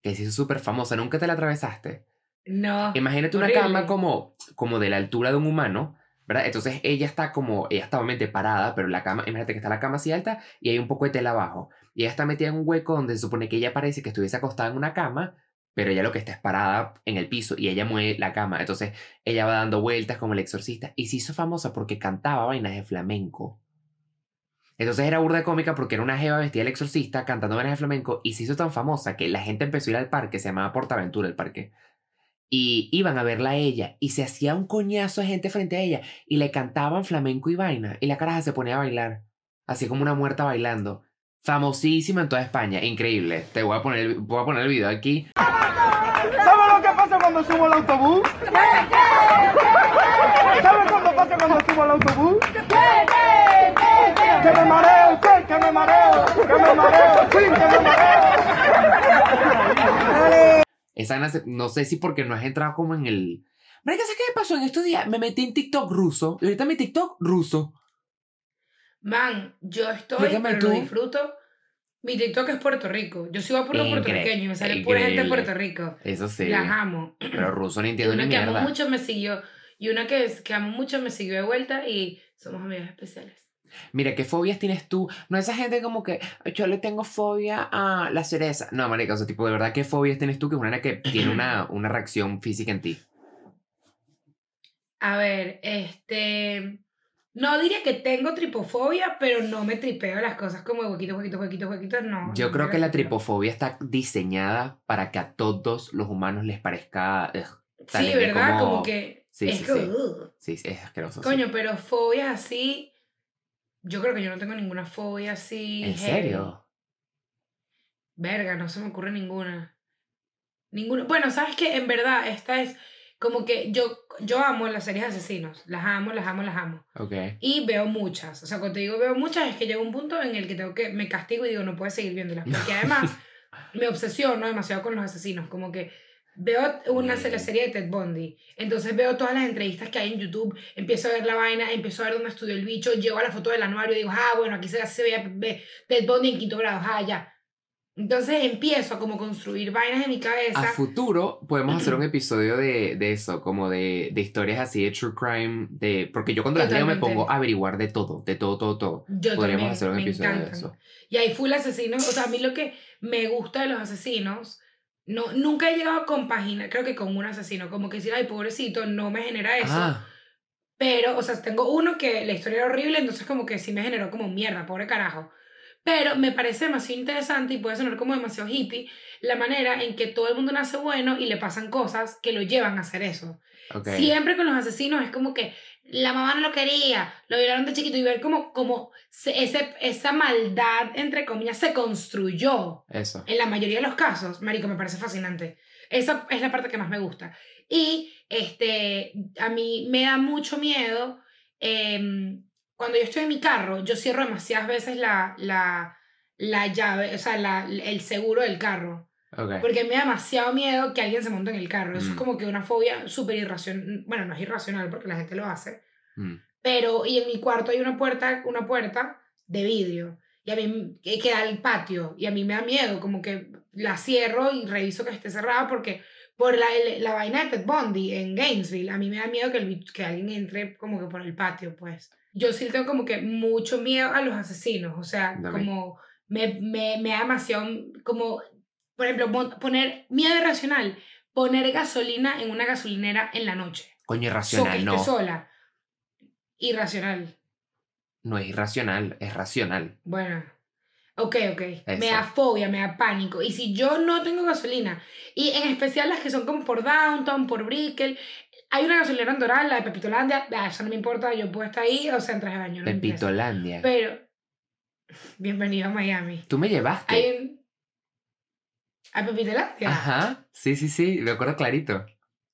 S2: Que se hizo súper famosa. ¿Nunca te la atravesaste?
S1: No.
S2: Imagínate una
S1: Horrible.
S2: cama como, como de la altura de un humano, Entonces ella está como, ella está obviamente parada, pero la cama, imagínate que está la cama así alta y hay un poco de tela abajo. Y ella está metida en un hueco donde se supone que ella parece que estuviese acostada en una cama, pero ella lo que está es parada en el piso y ella mueve la cama. Entonces ella va dando vueltas como el exorcista y se hizo famosa porque cantaba vainas de flamenco. Entonces era burda cómica porque era una jeva vestida del exorcista cantando vainas de flamenco y se hizo tan famosa que la gente empezó a ir al parque, se llamaba Portaventura el parque. Y iban a verla a ella y se hacía un coñazo de gente frente a ella y le cantaban flamenco y vaina y la caraja se ponía a bailar, así como una muerta bailando. Famosísima en toda España, increíble. Te voy a poner, el- voy a poner el video aquí.
S3: ¿Sabes lo que pasa cuando subo al autobús? ¿Sabes cuándo pasa cuando subo al autobús? Que me mareo, que me mareo, que me mareo, sí, que me mareo.
S2: Esa no sé si porque no has entrado como en el... ¿sabes qué me pasó en estos días? Me metí en TikTok ruso. Y ahorita mi TikTok ruso.
S1: Man, yo estoy,
S2: Dígame
S1: pero
S2: tú.
S1: lo disfruto. Mi TikTok es Puerto Rico. Yo sigo a puros puertorriqueños y me sale pura gente de. Puerto Rico.
S2: Eso sí.
S1: Las amo.
S2: Pero ruso no entiendo ni
S1: una que amo
S2: mierda.
S1: mucho me siguió. Y una que, que amo mucho me siguió de vuelta y somos amigos especiales.
S2: Mira, ¿qué fobias tienes tú? No esa gente como que yo le tengo fobia a la cereza. No, marica, o sea, tipo, de verdad, ¿qué fobias tienes tú que es una que tiene una, una reacción física en ti?
S1: A ver, este. No diría que tengo tripofobia, pero no me tripeo las cosas como huequitos, huequitos, huequitos, huequitos, no.
S2: Yo
S1: no
S2: creo que la tripofobia está diseñada para que a todos los humanos les parezca... ugh,
S1: Sí, ¿verdad?
S2: como-
S1: Como, que.
S2: Sí,
S1: es
S2: sí, sí. Sí, es asqueroso. sí.
S1: Coño, pero fobias así. Yo creo que yo no tengo ninguna fobia así.
S2: ¿En
S1: heavy.
S2: serio?
S1: Verga, no se me ocurre ninguna. Ninguna. Bueno, ¿sabes qué? En verdad, esta es como que yo, yo amo las series de asesinos. Las amo, las amo, las amo.
S2: Ok.
S1: Y veo muchas. O sea, cuando te digo veo muchas, es que llega un punto en el que tengo que. Me castigo y digo, no puedo seguir viéndolas. Porque además me obsesiono demasiado con los asesinos. Como que Veo una la serie de Ted Bundy. Entonces veo todas las entrevistas que hay en YouTube. Empiezo a ver la vaina, empiezo a ver dónde estudió el bicho. Llego a la foto del anuario y digo, ah, bueno, aquí se, se ve, Ted Bundy en quinto grado. Ah, ya. Entonces empiezo a como construir vainas en mi
S2: A
S1: cabeza.
S2: futuro podemos hacer un episodio de, de eso, como de, de historias así de true crime, de porque yo cuando las leo me pongo a averiguar de todo, de todo, todo, todo.
S1: Yo
S2: Podríamos
S1: también,
S2: hacer un episodio de
S1: encantan.
S2: eso.
S1: Y hay full asesinos. O sea, a mí lo que me gusta de los asesinos, no, nunca he llegado a compaginar, creo que con un asesino, como que decir, ay, pobrecito, no me genera eso.
S2: Ah,
S1: Pero, o sea, tengo uno que la historia era horrible, entonces como que sí me generó como mierda, pobre carajo. Pero me parece demasiado interesante y puede sonar como demasiado hippie la manera en que todo el mundo nace bueno y le pasan cosas que lo llevan a hacer eso. Siempre con los asesinos es como que la mamá no lo quería, lo violaron de chiquito y ver como, como se- ese, esa maldad, entre comillas, se construyó
S2: Eso.
S1: en la mayoría de los casos, marico, me parece fascinante. Esa es la parte que más me gusta. Y este, a mí me da mucho miedo em, cuando yo estoy en mi carro, yo cierro demasiadas veces la, la, la llave, o sea, la, el seguro del carro.
S2: Ok.
S1: Porque me da demasiado miedo que alguien se monte en el carro. Eso es
S2: Mm.
S1: como que una fobia súper irracional. Bueno, no es irracional porque la gente lo hace.
S2: Mm.
S1: Pero, y en mi cuarto hay una puerta, una puerta de vidrio. Y a mí que queda al patio. Y a mí me da miedo, como que la cierro y reviso que esté cerrada porque por la, la vaina de Ted Bundy en Gainesville, a mí me da miedo que, el que alguien entre como que por el patio, pues. Yo sí tengo como que mucho miedo a los asesinos. O sea,
S2: También.
S1: como me, me, me da demasiado, como, por ejemplo, poner miedo irracional, poner gasolina en una gasolinera en la noche.
S2: Coño,
S1: So, que
S2: irracional,
S1: esté
S2: no.
S1: sola. Irracional.
S2: No es irracional, es racional.
S1: Bueno. Ok, ok. Me da fobia, me da pánico. Y si yo no tengo gasolina, y en especial las que son como por Downtown, por Brickell, hay una gasolinera en Doral, la de Pepitolandia, ah, eso no me importa, yo puedo estar ahí, o sea, en traje de baño. no.
S2: Pepitolandia.
S1: Pero, bienvenido a Miami.
S2: Tú me llevaste.
S1: Hay un... ¿A Pepitolandia?
S2: Ajá. Sí, sí, sí. Me acuerdo clarito.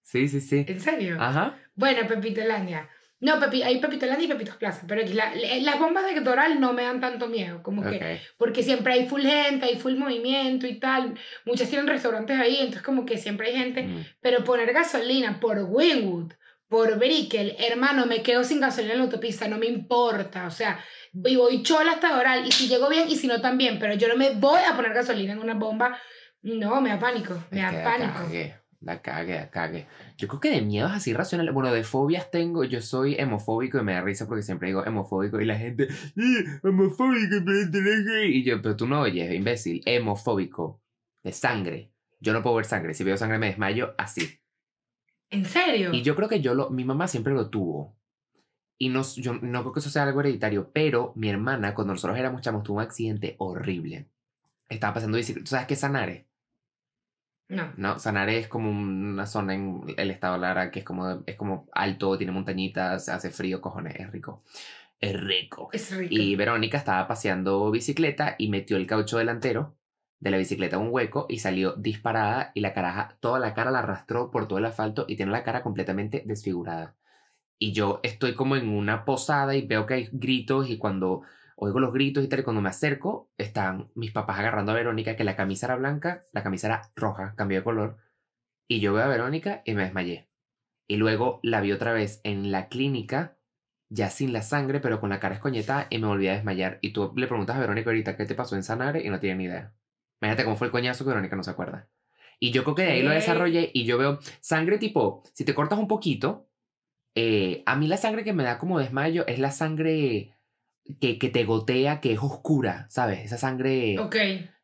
S2: Sí, sí, sí.
S1: ¿En serio?
S2: Ajá.
S1: Bueno, Pepitolandia. No, Pepi, hay Pepitolandia y Pepitos Plaza, pero la- la- las bombas de Doral no me dan tanto miedo, como que
S2: Ok.
S1: porque siempre hay full gente, hay full movimiento y tal. Muchas tienen restaurantes ahí, entonces como que siempre hay gente.
S2: Mm.
S1: Pero poner gasolina por Wynwood, por Brickell, hermano, me quedo sin gasolina en la autopista, no me importa. O sea, voy chola hasta Doral y si llego bien y si no también, pero yo no me voy a poner gasolina en una bomba. No, me da pánico, me
S2: Es
S1: da pánico.
S2: cague, da cague, da cague. Yo creo que de miedos así racionales, bueno, de fobias tengo, yo soy hemofóbico y me da risa porque siempre digo hemofóbico y la gente, "Eh, hemofóbico, la gay". y yo, pero tú no oyes, imbécil, hemofóbico, de sangre. Yo no puedo ver sangre, si veo sangre me desmayo así.
S1: ¿En serio?
S2: Y yo creo que yo lo, mi mamá siempre lo tuvo. Y no, yo no creo que eso sea algo hereditario, pero mi hermana, cuando nosotros éramos chamos, tuvo un accidente horrible. Estaba pasando bicicleta. ¿Tú sabes qué es Sanare?
S1: No.
S2: No, Sanare es como una zona en el estado Lara que es como, es como alto, tiene montañitas, hace frío, cojones, es rico. Es rico.
S1: Es rico.
S2: Y Verónica estaba paseando bicicleta y metió el caucho delantero de la bicicleta en un hueco y salió disparada y la caraja, toda la cara la arrastró por todo el asfalto y tiene la cara completamente desfigurada. Y yo estoy como en una posada y veo que hay gritos y cuando oigo los gritos y tal, y cuando me acerco, están mis papás agarrando a Verónica, que la camisa era blanca, la camisa era roja, cambió de color. Y yo veo a Verónica y me desmayé. Y luego la vi otra vez en la clínica, ya sin la sangre, pero con la cara escoñetada, y me volví a desmayar. Y tú le preguntas a Verónica ahorita qué te pasó en Sanare y no tiene ni idea. Imagínate cómo fue el coñazo que Verónica no se acuerda. Y yo creo que de ahí lo desarrollé y yo veo sangre tipo, si te cortas un poquito, eh, a mí la sangre que me da como desmayo es la sangre que, que te gotea, que es oscura, ¿sabes? Esa sangre...
S1: Ok.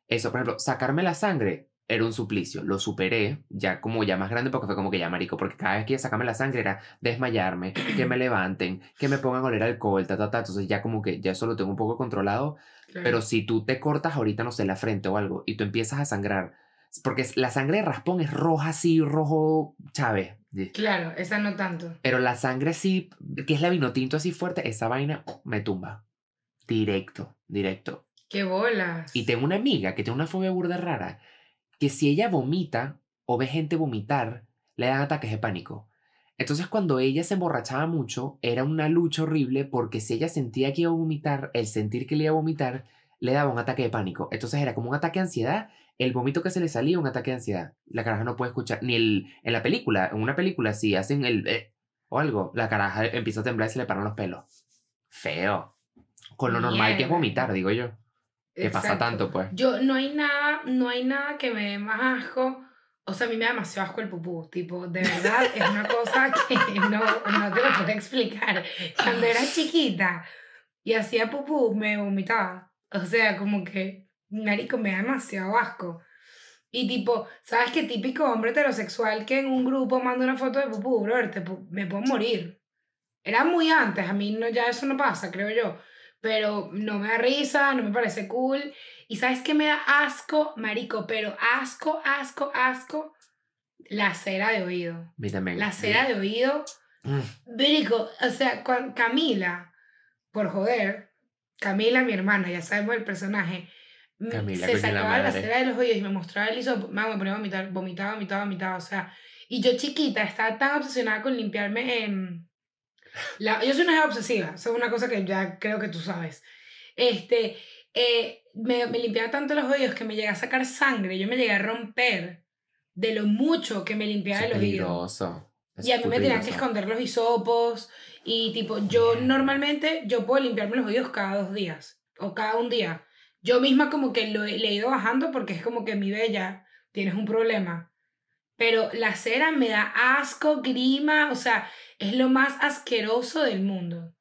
S2: Eso, por ejemplo, sacarme la sangre era un suplicio. Lo superé, ya como ya más grande, porque fue como que ya marico, porque cada vez que sacarme la sangre era desmayarme, que me levanten, que me pongan a oler alcohol, ta, ta, ta. Entonces ya como que ya eso lo tengo un poco controlado.
S1: claro.
S2: Pero si tú te cortas ahorita, no sé, la frente o algo, y tú empiezas a sangrar, porque la sangre de raspón es roja así, rojo, chávez.
S1: Claro, esa no tanto.
S2: Pero la sangre así, que es la vino tinto así fuerte, esa vaina me tumba. Directo, directo.
S1: ¡Qué bolas!
S2: Y tengo una amiga que tiene una fobia burda rara, que si ella vomita o ve gente vomitar, le dan ataques de pánico. Entonces cuando ella se emborrachaba mucho, era una lucha horrible porque si ella sentía que iba a vomitar, el sentir que le iba a vomitar, le daba un ataque de pánico. Entonces era como un ataque de ansiedad el vómito que se le salía, un ataque de ansiedad. La caraja no puede escuchar, ni el, en la película, en una película, si hacen el, eh, o algo, la caraja empieza a temblar y se le paran los pelos. Feo. Con lo normal que es
S1: Mierda.
S2: vomitar, digo yo. Que pasa
S1: Exacto.
S2: tanto, pues.
S1: Yo, no hay nada, no hay nada que me dé más asco. O sea, a mí me da demasiado asco el pupú. Tipo, de verdad, es una cosa que no, no te lo puedo explicar. Cuando era chiquita y hacía pupú, me vomitaba. O sea, como que, marico, me da demasiado asco. Y tipo, ¿sabes qué típico hombre heterosexual que en un grupo manda una foto de pupú, brother? Te me puedo morir. Era muy antes, a mí no, ya eso no pasa, creo yo. Pero no me da risa, no me parece cool. Y ¿sabes qué me da asco, marico? Pero asco, asco, asco. La cera de oído.
S2: También.
S1: La cera de oído.
S2: Mm.
S1: Marico, o sea, Camila, por joder, Camila, mi hermana, ya sabemos el personaje, m-
S2: Camila,
S1: se
S2: la
S1: sacaba la
S2: madre.
S1: cera de los oídos y me mostraba el me me ponía a vomitar, vomitaba, vomitaba, vomitaba, o sea, y yo chiquita estaba tan obsesionada con limpiarme en... La, yo soy una obsesiva, eso es una cosa que ya creo que tú sabes. Este, eh, me, me limpiaba tanto los oídos que me llegué a sacar sangre, yo me llegué a romper de lo mucho que me limpiaba
S2: Eso es
S1: el oído.
S2: peligroso. Eso
S1: Y a
S2: es
S1: mí me tenían que esconder los hisopos y tipo, yo normalmente, yo puedo limpiarme los oídos cada dos días o cada un día. Yo misma como que lo he, le he ido bajando porque es como que mi bella, tienes un problema. Pero la cera me da asco, grima, o sea, es lo más asqueroso del mundo.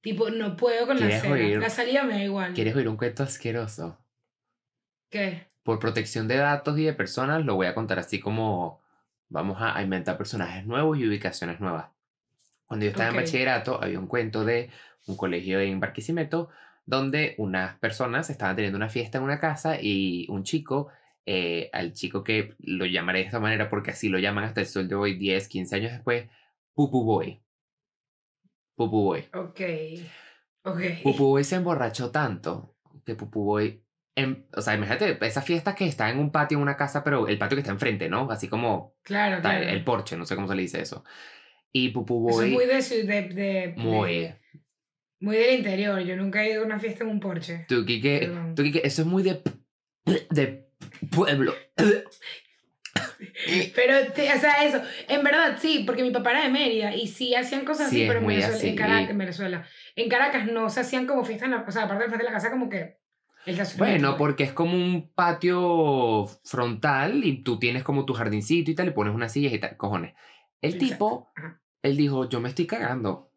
S1: Tipo, no puedo con la
S2: ¿Quieres
S1: cera.
S2: oír?
S1: La salida me da igual.
S2: ¿Quieres oír un cuento asqueroso?
S1: ¿Qué?
S2: Por protección de datos y de personas, lo voy a contar así como vamos a inventar personajes nuevos y ubicaciones nuevas. Cuando yo estaba
S1: Ok.
S2: en bachillerato, había un cuento de un colegio en Barquisimeto donde unas personas estaban teniendo una fiesta en una casa y un chico, eh, al chico que lo llamaré de esta manera porque así lo llaman hasta el sol de hoy, 10, 15 años después, Pupu Boy. Pupu Boy.
S1: Ok. Ok.
S2: Pupu Boy se emborrachó tanto que Pupu Boy. em- o sea, imagínate esas fiestas que están en un patio en una casa, pero el patio que está enfrente, ¿no? Así como
S1: Claro, claro.
S2: el porche, no sé cómo se le dice eso. Y Pupu
S1: Eso
S2: Boy.
S1: es muy de, ciu- de, de,
S2: muy-
S1: de- muy del interior. Yo nunca he ido a una fiesta en un porche.
S2: Tú,
S1: Perdón.
S2: tú, Quique, eso es muy de. de pueblo.
S1: Pero, te- o sea, eso, en verdad sí, porque mi papá era de Mérida y sí hacían cosas
S2: Sí,
S1: así, pero en
S2: muy
S1: Venezuela, en. Caracas, en Venezuela. En Caracas no se hacían como fiestas, la- o sea, aparte del frente de la casa, como que el
S2: Bueno,
S1: pues.
S2: porque es como un patio frontal y tú tienes como tu jardincito y tal, y pones unas sillas y tal, cojones. El
S1: Exacto,
S2: tipo,
S1: ajá.
S2: él dijo, yo me estoy cagando.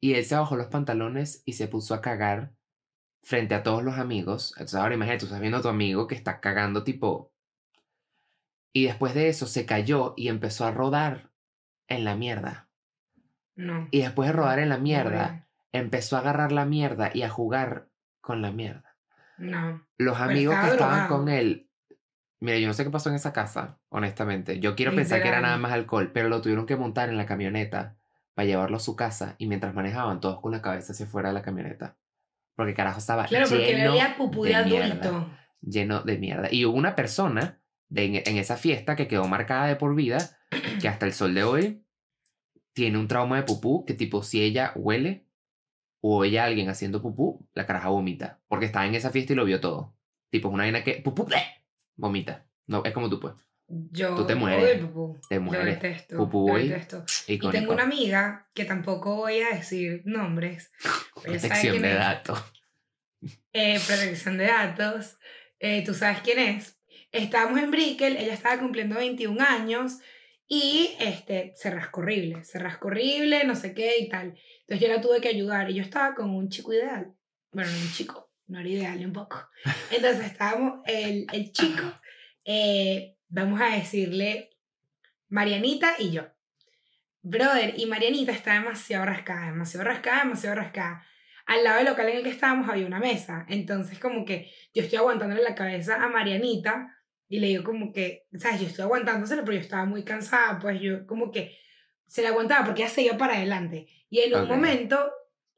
S2: Y él se bajó los pantalones y se puso a cagar frente a todos los amigos. Entonces ahora imagínate, tú estás viendo a tu amigo que está cagando tipo... Y después de eso se cayó y empezó a rodar en la mierda.
S1: No.
S2: Y después de rodar en la mierda, empezó a agarrar la mierda y a jugar con la mierda.
S1: No.
S2: Los amigos que
S1: estaba
S2: estaban
S1: drogado.
S2: con él. Mira, yo no sé qué pasó en esa casa, honestamente. Yo quiero pensar que era nada más alcohol, pero lo tuvieron que montar en la camioneta para llevarlo a su casa y mientras manejaban todos con la cabeza hacia fuera de la camioneta. Porque carajo estaba
S1: Claro, porque le
S2: lleno,
S1: pupú de
S2: mierda. lleno de mierda. Y hubo una persona de, en, en esa fiesta que quedó marcada de por vida, que hasta el sol de hoy tiene un trauma de pupú, que tipo si ella huele o oye a alguien haciendo pupú, la caraja vomita. Porque estaba en esa fiesta y lo vio todo. Tipo, es una vaina que pupú, ¡bleh! vomita. No, es como tú, pues.
S1: Yo
S2: Tú te mueres.
S1: pupú.
S2: Te
S1: Lo
S2: mueres.
S1: detesto.
S2: Pupú
S1: lo detesto. Y tengo una amiga que tampoco voy a decir nombres. sabe
S2: Protección de datos.
S1: eh, protección de datos. Eh, Tú sabes quién es. Estábamos en Brickell, ella estaba cumpliendo 21 años y este, se rascó horrible, se rascó horrible, no sé qué y tal. Entonces yo la tuve que ayudar y yo estaba con un chico ideal. Bueno, no un chico, no era ideal un poco. Entonces estábamos, el, el chico, eh, vamos a decirle Marianita y yo. Brother, y Marianita está demasiado rascada, demasiado rascada, demasiado rascada. Al lado del local en el que estábamos había una mesa. Entonces, como que yo estoy aguantándole la cabeza a Marianita y le digo como que, ¿sabes? Yo estoy aguantándosela, pero yo estaba muy cansada, pues yo como que se la aguantaba porque ella se iba para adelante. Y en un
S2: Ok.
S1: momento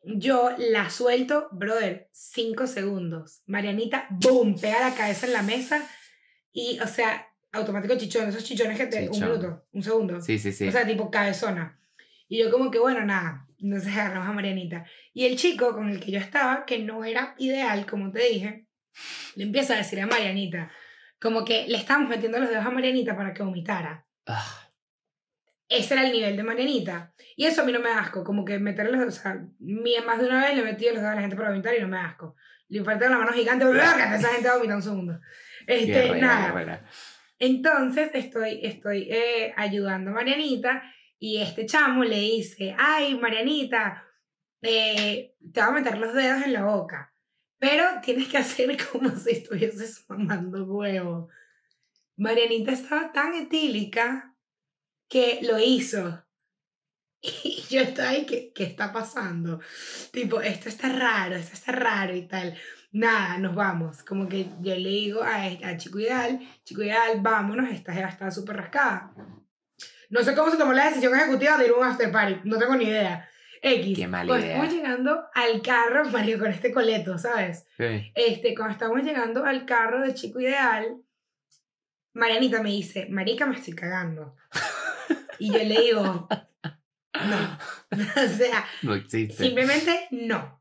S1: yo la suelto, brother, cinco segundos. Marianita, boom, pega la cabeza en la mesa y, o sea, automático chichón, esos chichones que te... Un
S2: Chichón.
S1: minuto, un segundo.
S2: Sí, sí, sí.
S1: O sea, tipo cabezona. Y yo como que, bueno, nada, nos agarramos a Marianita. Y el chico con el que yo estaba, que no era ideal, como te dije, le empieza a decir a Marianita, como que le estábamos metiendo los dedos a Marianita para que vomitara.
S2: Ah,
S1: Ese era el nivel de Marianita. Y eso a mí no me da asco, como que meterle los o sea, más de una vez le he metido los dedos a la gente para vomitar y no me da asco. Le parte la mano gigante, ¡blácate! esa gente va a vomitar un segundo. Este, nada.
S2: guerrera.
S1: Entonces estoy, estoy eh, ayudando a Marianita y este chamo le dice, ay, Marianita, eh, te voy a meter los dedos en la boca, pero tienes que hacer como si estuvieses mamando huevo. Marianita estaba tan etílica que lo hizo. Y yo estaba ahí, ¿qué, ¿qué está pasando? Tipo, esto está raro, esto está raro y tal. Nada, nos vamos. Como que yo le digo a, a Chico Ideal, Chico Ideal, vámonos, esta jeva está súper rascada. No sé cómo se tomó la decisión ejecutiva de ir a un after party, no tengo ni idea. X.
S2: Qué mala
S1: Cuando
S2: idea.
S1: estamos llegando al carro, Mario, con este coleto, ¿sabes?
S2: Sí.
S1: Este, cuando estamos llegando al carro de Chico Ideal, Marianita me dice, Marica, me estoy cagando. Y yo le digo, no. o sea,
S2: No existe.
S1: simplemente no.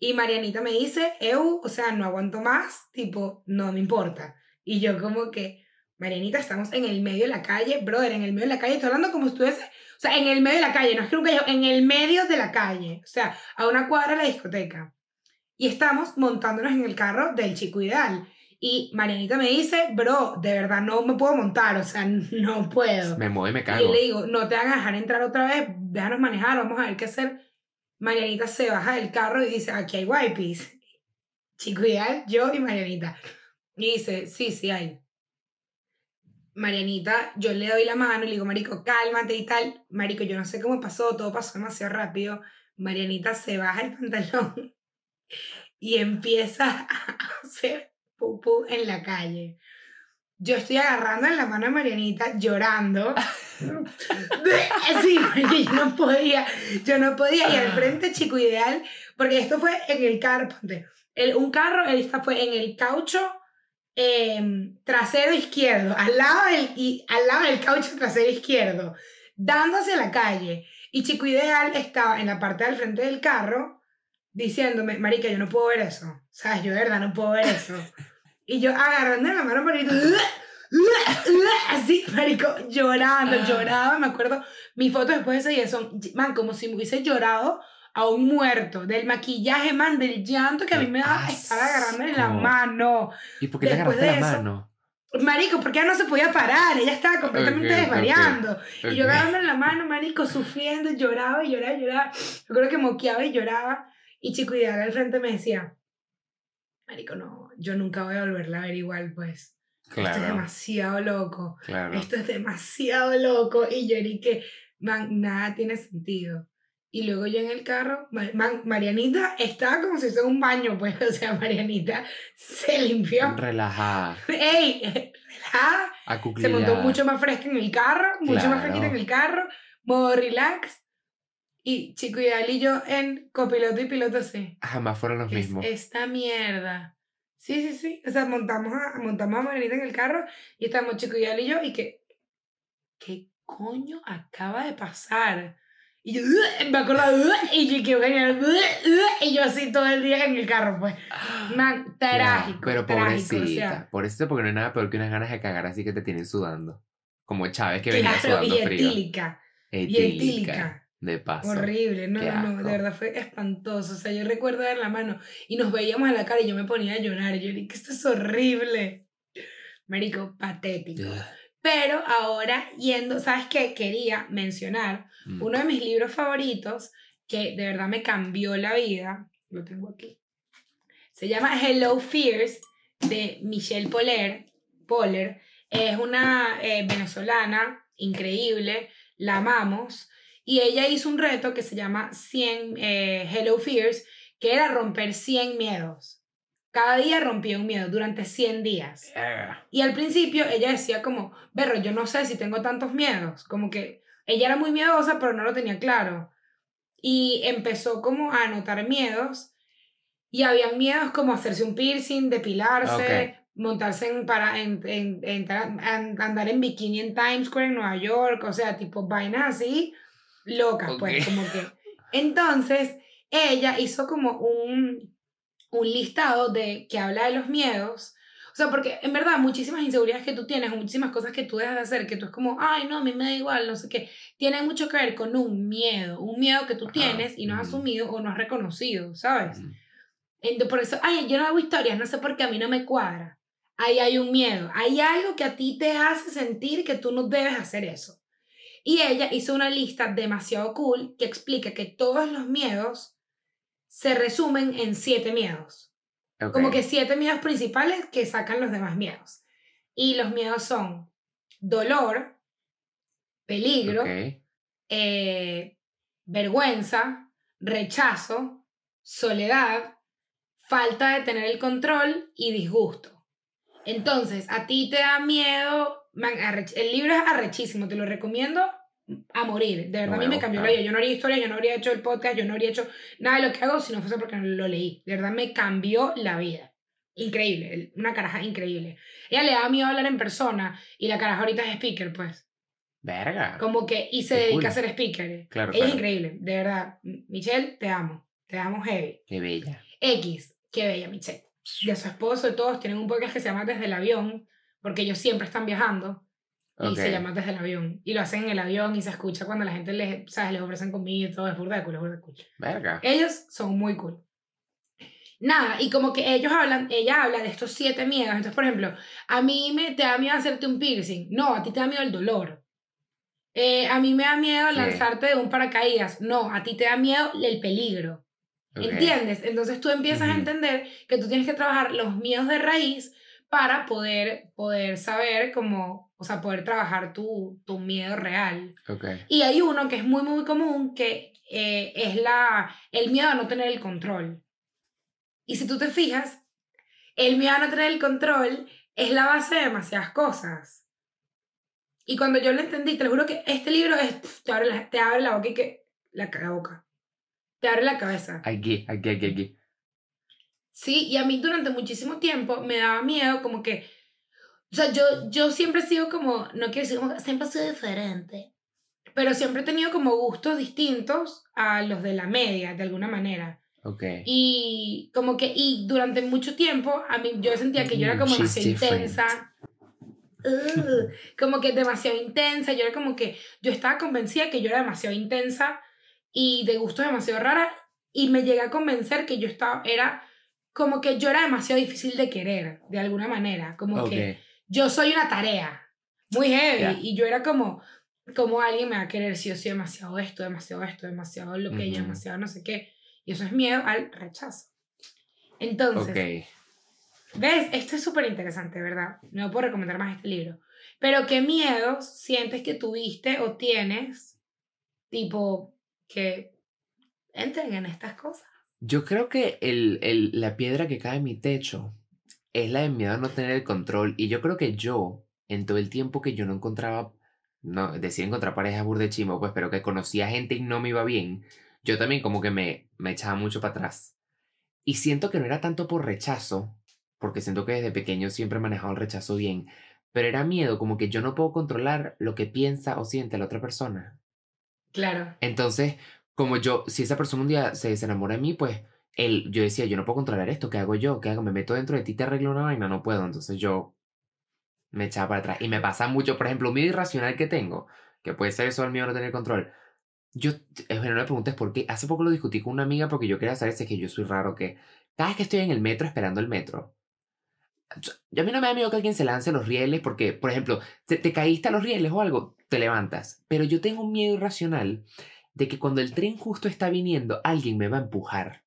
S1: Y Marianita me dice, Eu, o sea, no aguanto más, tipo, no me importa. Y yo como que, Marianita, estamos en el medio de la calle, brother, en el medio de la calle, estoy hablando como si estuviese, o sea, en el medio de la calle, no es que nunca yo, en el medio de la calle, o sea, a una cuadra de la discoteca. Y estamos montándonos en el carro del chico ideal. Y Marianita me dice, bro, de verdad no me puedo montar, o sea, no puedo.
S2: Me muevo y me
S1: Y
S2: cago.
S1: yo le digo, no te van a dejar entrar otra vez, déjanos manejar, vamos a ver qué hacer. Marianita se baja del carro y dice, aquí hay wipes. Chico ideal, yo y Marianita. Y dice, sí, sí hay. Marianita, yo le doy la mano y le digo, Marico, cálmate y tal. Marico, yo no sé cómo pasó, todo pasó demasiado rápido. Marianita se baja el pantalón y empieza a hacer pupú en la calle. Yo estoy agarrando en la mano a Marianita llorando. Sí, porque yo no podía, yo no podía. Y al frente, chico ideal, porque esto fue en el carro, el, un carro, esta fue en el caucho eh, trasero izquierdo, al lado, del, y, al lado del caucho trasero izquierdo, dándose la calle. Y chico ideal estaba en la parte del frente del carro diciéndome, marica, yo no puedo ver eso. ¿Sabes? Yo de verdad no puedo ver eso. Y yo agarrando la mano, marico, así, marico, llorando, lloraba, me acuerdo, mis fotos después de ese día son, man, como si me hubiese llorado a un muerto, del maquillaje, man, del llanto que a mí me daba
S2: ¡Qué
S1: estar agarrándole la mano.
S2: ¿Y por qué le
S1: después
S2: agarraste
S1: de
S2: la
S1: eso-
S2: mano?
S1: Marico, porque ella no se podía parar, ella estaba completamente desvariando. Y yo
S2: Ok.
S1: agarrándole la mano, marico, sufriendo, lloraba y lloraba y lloraba. Yo creo que moqueaba y lloraba. Y Chico Ideal al frente me decía, marico, no, yo nunca voy a volverla a ver igual, pues. Esto es
S2: Claro,
S1: demasiado loco.
S2: claro.
S1: Esto es demasiado loco. Y yo que, man, nada tiene sentido. Y luego yo en el carro, man, Marianita estaba como si fuese un baño, pues. O sea, Marianita se limpió.
S2: Relajada,
S1: ¡Ey! relajada, Se montó mucho más fresca en el carro, mucho más fresquita en el carro, modo relax. Y Chico Ideal y yo en copiloto y piloto así.
S2: Jamás fueron los
S1: ¿Qué es
S2: mismos.
S1: esta mierda? Sí, sí, sí. O sea, montamos a, montamos a Marianita en el carro y estamos Chico Ideal y yo y que... ¿Qué coño acaba de pasar? Y yo me acordaba y yo que bueno, y yo así todo el día en el carro, pues. Man, trágico.
S2: Pero
S1: trágico,
S2: pobrecita,
S1: o sea.
S2: pobrecita porque no hay nada peor que unas ganas de cagar así que te tienen sudando. Como Chávez que venía
S1: Claro,
S2: sudando
S1: y
S2: frío.
S1: etílica. Y
S2: Etílica.
S1: etílica.
S2: De paso.
S1: Horrible, no, no, de verdad fue espantoso. O sea, yo recuerdo ver la mano y nos veíamos a la cara y yo me ponía a llorar. Y yo dije, esto es horrible. Marico, patético. Pero ahora yendo, ¿sabes qué? Quería mencionar
S2: Mm.
S1: uno de mis libros favoritos que de verdad me cambió la vida. Lo tengo aquí. Se llama Hello Fears de Michelle Poller. Poller. Es una eh, venezolana increíble, la amamos. Y ella hizo un reto que se llama 100 eh, Hello Fears, que era romper 100 miedos. Cada día rompía un miedo durante 100 días. Y al principio ella decía como, berro, yo no sé si tengo tantos miedos. Como que ella era muy miedosa, pero no lo tenía claro. Y empezó como a anotar miedos. Y habían miedos como hacerse un piercing, depilarse, montarse en, para, en, en- an- andar en bikini en Times Square en Nueva York. O sea, tipo vainas así locas, pues, como que. Entonces, ella hizo como un, un listado de que habla de los miedos. O sea, porque en verdad muchísimas inseguridades que tú tienes, muchísimas cosas que tú dejas de hacer, que tú es como, ay, no, a mí me da igual, no sé qué, tienen mucho que ver con un miedo, un miedo que tú
S2: Ajá,
S1: tienes y no has asumido o no has reconocido, ¿sabes?
S2: Mm.
S1: Entonces, por eso, ay, yo no hago historias, no sé por qué a mí no me cuadra. Ahí hay un miedo, hay algo que a ti te hace sentir que tú no debes hacer eso. Y ella hizo una lista demasiado cool que explica que todos los miedos se resumen en siete miedos. Como que siete miedos principales que sacan los demás miedos. Y los miedos son dolor, peligro, eh, vergüenza, rechazo, soledad, falta de tener el control y disgusto. Entonces, a ti te da miedo, man, el libro es arrechísimo, te lo recomiendo a morir. De verdad,
S2: Lo
S1: a mí
S2: a
S1: me cambió la vida. Yo no haría historia, yo no habría hecho el podcast, yo no habría hecho nada de lo que hago si no fuese porque lo leí. De verdad, me cambió la vida. Increíble, una caraja increíble. Ella le da miedo hablar en persona y la caraja ahorita es speaker, pues.
S2: Verga.
S1: Como que, y se
S2: Qué
S1: dedica
S2: cool.
S1: a ser speaker.
S2: Claro,
S1: es
S2: claro.
S1: increíble, de verdad. Michelle, te amo. Te amo heavy.
S2: Qué bella.
S1: X, qué bella Michelle. De su esposo, de todos, tienen un podcast que se llama Desde el Avión, porque ellos siempre están viajando. Y
S2: Ok.
S1: se llama Desde el Avión. Y lo hacen en el avión y se escucha cuando la gente les, ¿sabes? les ofrecen comida y todo. Es burda de cool, es burda de cool.
S2: Verga.
S1: Ellos son muy cool. Nada, y como que ellos hablan, ella habla de estos siete miedos. Entonces, por ejemplo, a mí me, te da miedo hacerte un piercing. No, a ti te da miedo el dolor. Eh, a mí me da miedo lanzarte de un paracaídas. No, a ti te da miedo el peligro.
S2: Ok.
S1: ¿Entiendes? Entonces tú empiezas a
S2: Ujú.
S1: entender que tú tienes que trabajar los miedos de raíz para poder, poder saber cómo, o sea, poder trabajar tu, tu miedo real.
S2: Ok.
S1: Y hay uno que es muy, muy común, que eh, es la, el miedo a no tener el control. Y si tú te fijas, el miedo a no tener el control es la base de demasiadas cosas. Y cuando yo lo entendí, te lo juro que este libro es, te, abre la, te abre la boca y que... La, la boca. Te abre la cabeza.
S2: Aquí, aquí, aquí, aquí.
S1: Sí, y a mí durante muchísimo tiempo me daba miedo como que, o sea, yo, yo siempre he sido como, no quiero decir como, siempre he sido diferente, pero siempre he tenido como gustos distintos a los de la media, de alguna manera.
S2: Ok.
S1: Y como que, y durante mucho tiempo, a mí yo sentía que yo era como
S2: she's
S1: demasiado
S2: different.
S1: intensa. Ugh, como que demasiado intensa, yo era como que, yo estaba convencida que yo era demasiado intensa y de gustos demasiado rara y me llegué a convencer que yo estaba, era como que yo era demasiado difícil de querer, de alguna manera, como
S2: Ok.
S1: que yo soy una tarea muy heavy
S2: Ya.
S1: y yo era como, como alguien me va a querer si yo soy demasiado esto, demasiado esto, demasiado lo que ella,
S2: Ujú.
S1: demasiado no sé qué. Y eso es miedo al rechazo. Entonces,
S2: Ok.
S1: ¿ves? Esto es súper interesante, ¿verdad? No puedo recomendar más este libro. Pero ¿qué miedos sientes que tuviste o tienes, tipo, que entren en estas cosas?
S2: Yo creo que el, el- la piedra que cae en mi techo es la de miedo a no tener el control. Y yo creo que yo, en todo el tiempo que yo no encontraba, no, decía encontrar parejas burde chimo, pues, pero que conocía gente y no me iba bien, yo también como que me, me echaba mucho para atrás. Y siento que no era tanto por rechazo, porque siento que desde pequeño siempre he manejado el rechazo bien, pero era miedo como que yo no puedo controlar lo que piensa o siente la otra persona.
S1: Claro.
S2: Entonces, como yo, si esa persona un día se desenamora de mí, pues él, yo decía, yo no puedo controlar esto, ¿qué hago yo? ¿Qué hago? Me meto dentro de ti, te arreglo una vaina, no puedo. Entonces yo me echaba para atrás. Y me pasa mucho, por ejemplo, un miedo irracional que tengo, que puede ser eso el a no tener control. Yo, Eugenio, no me preguntes por qué. Hace poco lo discutí con una amiga porque yo quería saber si es que yo soy raro, que cada vez que estoy en el metro esperando el metro, yo- a mí no me da miedo que alguien se lance los rieles porque, por ejemplo, te, te caíste a los rieles o algo, te levantas. Pero yo tengo un miedo irracional de que cuando el tren justo está viniendo, alguien me va a empujar.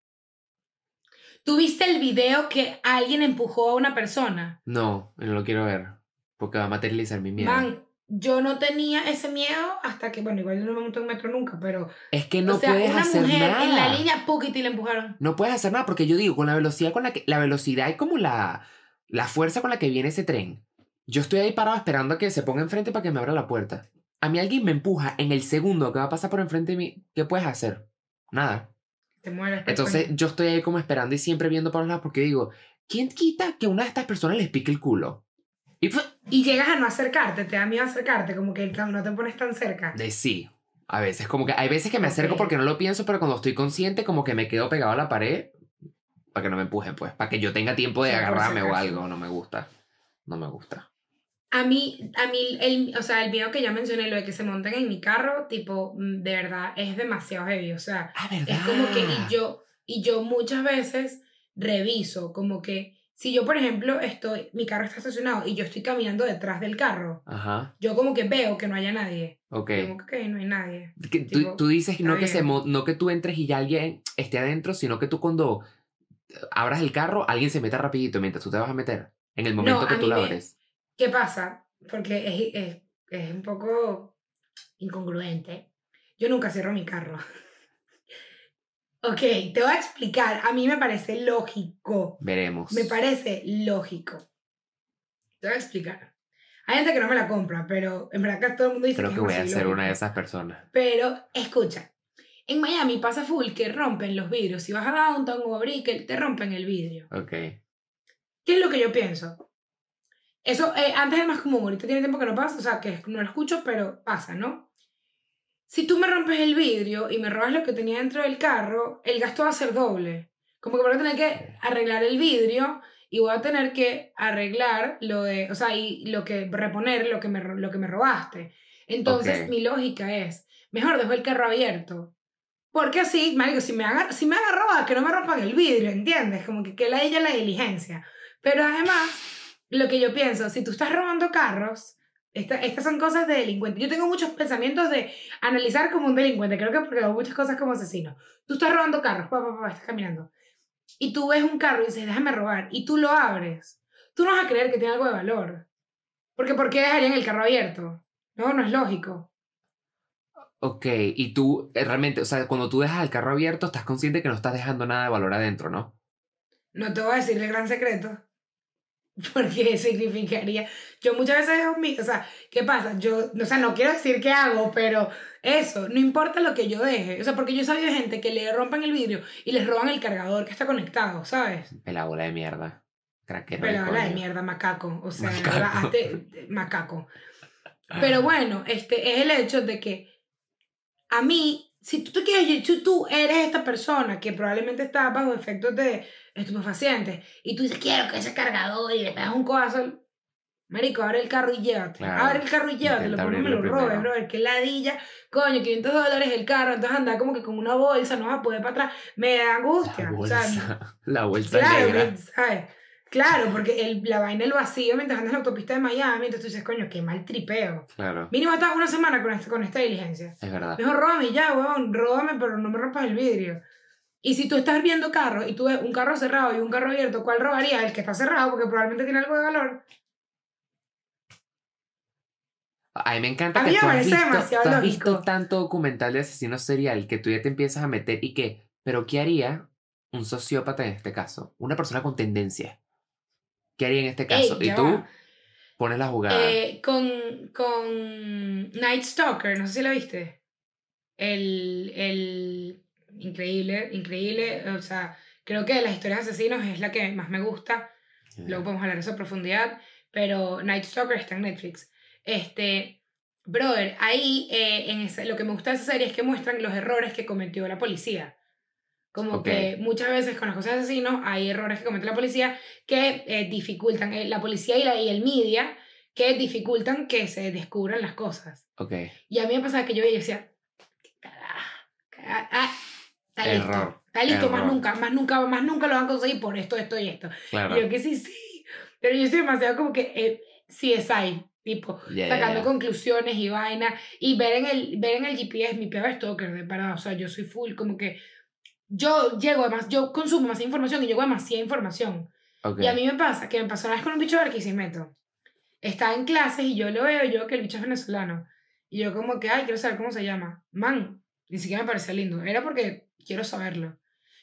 S1: ¿Tuviste el video que alguien empujó a una persona?
S2: No, no lo quiero ver. Porque va a materializar mi miedo.
S1: Man, yo no tenía ese miedo hasta que, bueno, igual no me monté en metro nunca, pero...
S2: es que no
S1: o sea,
S2: puedes
S1: una
S2: hacer
S1: mujer
S2: nada.
S1: en la línea, ¡puquit! y le empujaron.
S2: No puedes hacer nada porque yo digo, con la velocidad con la que. La velocidad y como la, la fuerza con la que viene ese tren. Yo estoy ahí parado esperando a que se ponga enfrente para que me abra la puerta. A mí alguien me empuja en el segundo que va a pasar por enfrente de mí. ¿Qué puedes hacer? Nada.
S1: Te mueres.
S2: Entonces yo estoy ahí como esperando y siempre viendo para los lados porque digo, ¿quién quita que una de estas personas les pique el culo? Y pues,
S1: Y llegas a no acercarte, te da miedo acercarte, como que no te pones tan cerca.
S2: de sí. A veces, como que hay veces que me acerco porque no lo pienso, pero cuando estoy consciente, como que me quedo pegado a la pared para que no me empujen, pues. Para que yo tenga tiempo de
S1: Sí,
S2: agarrarme o algo, no me gusta. no me gusta.
S1: A mí, a mí el, o sea, el miedo que ya mencioné, lo de que se monten en mi carro, tipo, mm, de verdad, es demasiado heavy. O sea,
S2: Ah,
S1: es como que y yo, y yo muchas veces reviso, como que si yo, por ejemplo, estoy, mi carro está estacionado y yo estoy caminando detrás del carro,
S2: Ajá,
S1: yo como que veo que no haya nadie.
S2: ok.
S1: Como que "Ok, no hay nadie.
S2: Que tú,
S1: Tipo,
S2: tú dices no que, se no que tú entres y ya alguien esté adentro, sino que tú cuando abras el carro, alguien se meta rapidito mientras tú te vas a meter. En el momento
S1: No,
S2: que tú la abres.
S1: ¿Qué pasa? Porque es, es, es un poco incongruente. Yo nunca cierro mi carro. ok, te voy a explicar. A mí me parece lógico.
S2: Veremos.
S1: Me parece lógico. Te voy a explicar. Hay gente que no me la compra, pero en verdad que todo el mundo dice
S2: Creo
S1: que
S2: voy a ser una de esas personas.
S1: Pero escucha, en Miami pasa full que rompen los vidrios. Si vas a Downtown o a Brickell, te rompen el vidrio.
S2: Ok.
S1: ¿Qué es lo que yo pienso? Eso eh, antes era más común, ahorita tiene tiempo que no pasa, o sea, que no lo escucho, pero pasa, ¿no? Si tú me rompes el vidrio y me robas lo que tenía dentro del carro, el gasto va a ser doble. Como que voy a tener que arreglar el vidrio y voy a tener que arreglar lo de, o sea, y lo que reponer lo que me, lo que me robaste. Entonces, mi lógica es, mejor dejo el carro abierto. Porque así, marico, si me hagan, si me hagan robar, que no me rompan el vidrio, ¿entiendes? Como que, que la ella la diligencia. Pero además, lo que yo pienso, si tú estás robando carros, esta- estas son cosas de delincuente. Yo tengo muchos pensamientos de analizar como un delincuente, creo que porque hago muchas cosas como asesino. Tú estás robando carros, pa, pa, pa, estás caminando. Y tú ves un carro y dices, déjame robar, y tú lo abres. Tú no vas a creer que tiene algo de valor. Porque ¿por qué dejarían el carro abierto? No, no es lógico.
S2: Ok, y tú eh, realmente, o sea, cuando tú dejas el carro abierto, estás consciente que no estás dejando nada de valor adentro, ¿no?
S1: No te voy a decir el gran secreto. Porque significaría. Yo muchas veces dejo mi. O sea, ¿qué pasa? Yo, o sea, no quiero decir qué hago, pero eso, no importa lo que yo deje. O sea, porque yo he sabido gente que le rompan el vidrio y les roban el cargador que está conectado, ¿sabes?
S2: La bola de mierda. Craquero.
S1: Habla de mierda, macaco. O sea,
S2: Macaco.
S1: hazte- macaco. Pero bueno, este es el hecho de que a mí, si tú te quieres, si tú eres esta persona que probablemente está bajo efectos de estupefacientes y tú dices, quiero que ese cargador y le pegas un codazo, marico, abre el carro y llévatelo.
S2: Claro.
S1: Abre el carro y llévatelo, pero no me lo robes, bro. Que ladilla, coño, 500 dólares el carro, entonces anda como que con una bolsa, no vas a poder para atrás. Me da angustia.
S2: La bolsa. la bolsa
S1: Claro,
S2: negra.
S1: ¿sabes? Claro, porque el, la vaina el vacío mientras andas en la autopista de Miami, entonces tú dices, coño, qué mal tripeo.
S2: Claro,
S1: Mínimo estás una semana con, este, con esta diligencia.
S2: es verdad.
S1: Mejor róbame ya, weón, róbame, pero no me rompas el vidrio. Y si tú estás viendo carros y tú ves un carro cerrado y un carro abierto, ¿cuál robaría? El que está cerrado, porque probablemente tiene algo de valor.
S2: A mí me encanta
S1: A
S2: que
S1: mí me
S2: tú has, visto,
S1: demasiado
S2: tú has visto tanto documental de asesino serial que tú ya te empiezas a meter y que, pero ¿qué haría un sociópata en este caso? Una persona con tendencia. ¿Qué haría en este caso?
S1: Ey,
S2: y tú
S1: va.
S2: pones la jugada.
S1: Eh, con, con Night Stalker, no sé si la viste. El, el increíble, increíble. O sea, creo que de las historias de asesinos es la que más me gusta. Luego podemos hablar de eso a profundidad. Pero Night Stalker está en Netflix. Este, brother, ahí eh, en ese, lo que me gusta de esa serie es que muestran los errores que cometió la policía. Como
S2: Ok.
S1: que muchas veces con las cosas de asesinos hay errores que comete la policía que eh, dificultan, eh, la policía y, la, y el media, que dificultan que se descubran las cosas.
S2: Ok,
S1: Y a mí me pasaba que yo veía y decía, ah, está listo,
S2: Error,
S1: está listo, más
S2: error.
S1: nunca, más nunca, más nunca lo van a conseguir por esto, esto y esto.
S2: claro.
S1: Y yo que sí, sí. Pero yo estoy demasiado como que eh, CSI, tipo,
S2: Ya, ya,
S1: sacando
S2: ya.
S1: conclusiones y vaina. Y ver en el, ver en el GPS mi peor stalker, de verdad. O sea, yo soy full, como que yo llego además, yo consumo demasiada información y llego a demasiada información.
S2: Ok.
S1: Y a mí me pasa, que me pasó una vez con un bicho de Barquisimeto. Estaba en clases y yo lo veo, yo que el bicho es venezolano. Y yo como que, ay, quiero saber cómo se llama. Man, ni siquiera me parecía lindo. Era porque quiero saberlo.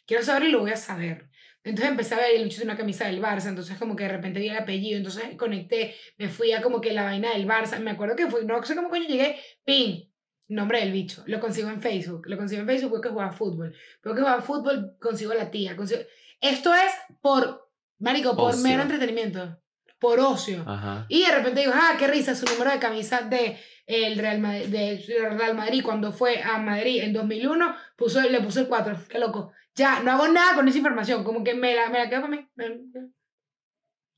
S1: Quiero saberlo y lo voy a saber. Entonces empecé a ver el bicho tiene una camisa del Barça, entonces como que de repente vi el apellido, entonces conecté, me fui a como que la vaina del Barça, me acuerdo que fui, no sé cómo coño llegué, ping, nombre del bicho, lo consigo en Facebook, lo consigo en Facebook porque jugaba fútbol, porque jugaba fútbol, consigo a la tía, consigo... Esto es por, marico, por
S2: Ocio.
S1: mero entretenimiento, por ocio.
S2: Ajá.
S1: Y de repente digo, ah, qué risa, su número de camisa de el Real Madrid, de Real Madrid cuando fue a Madrid en 2001, puso, le puso el 4, qué loco. Ya, no hago nada con esa información, como que me la, me la quedo para mí.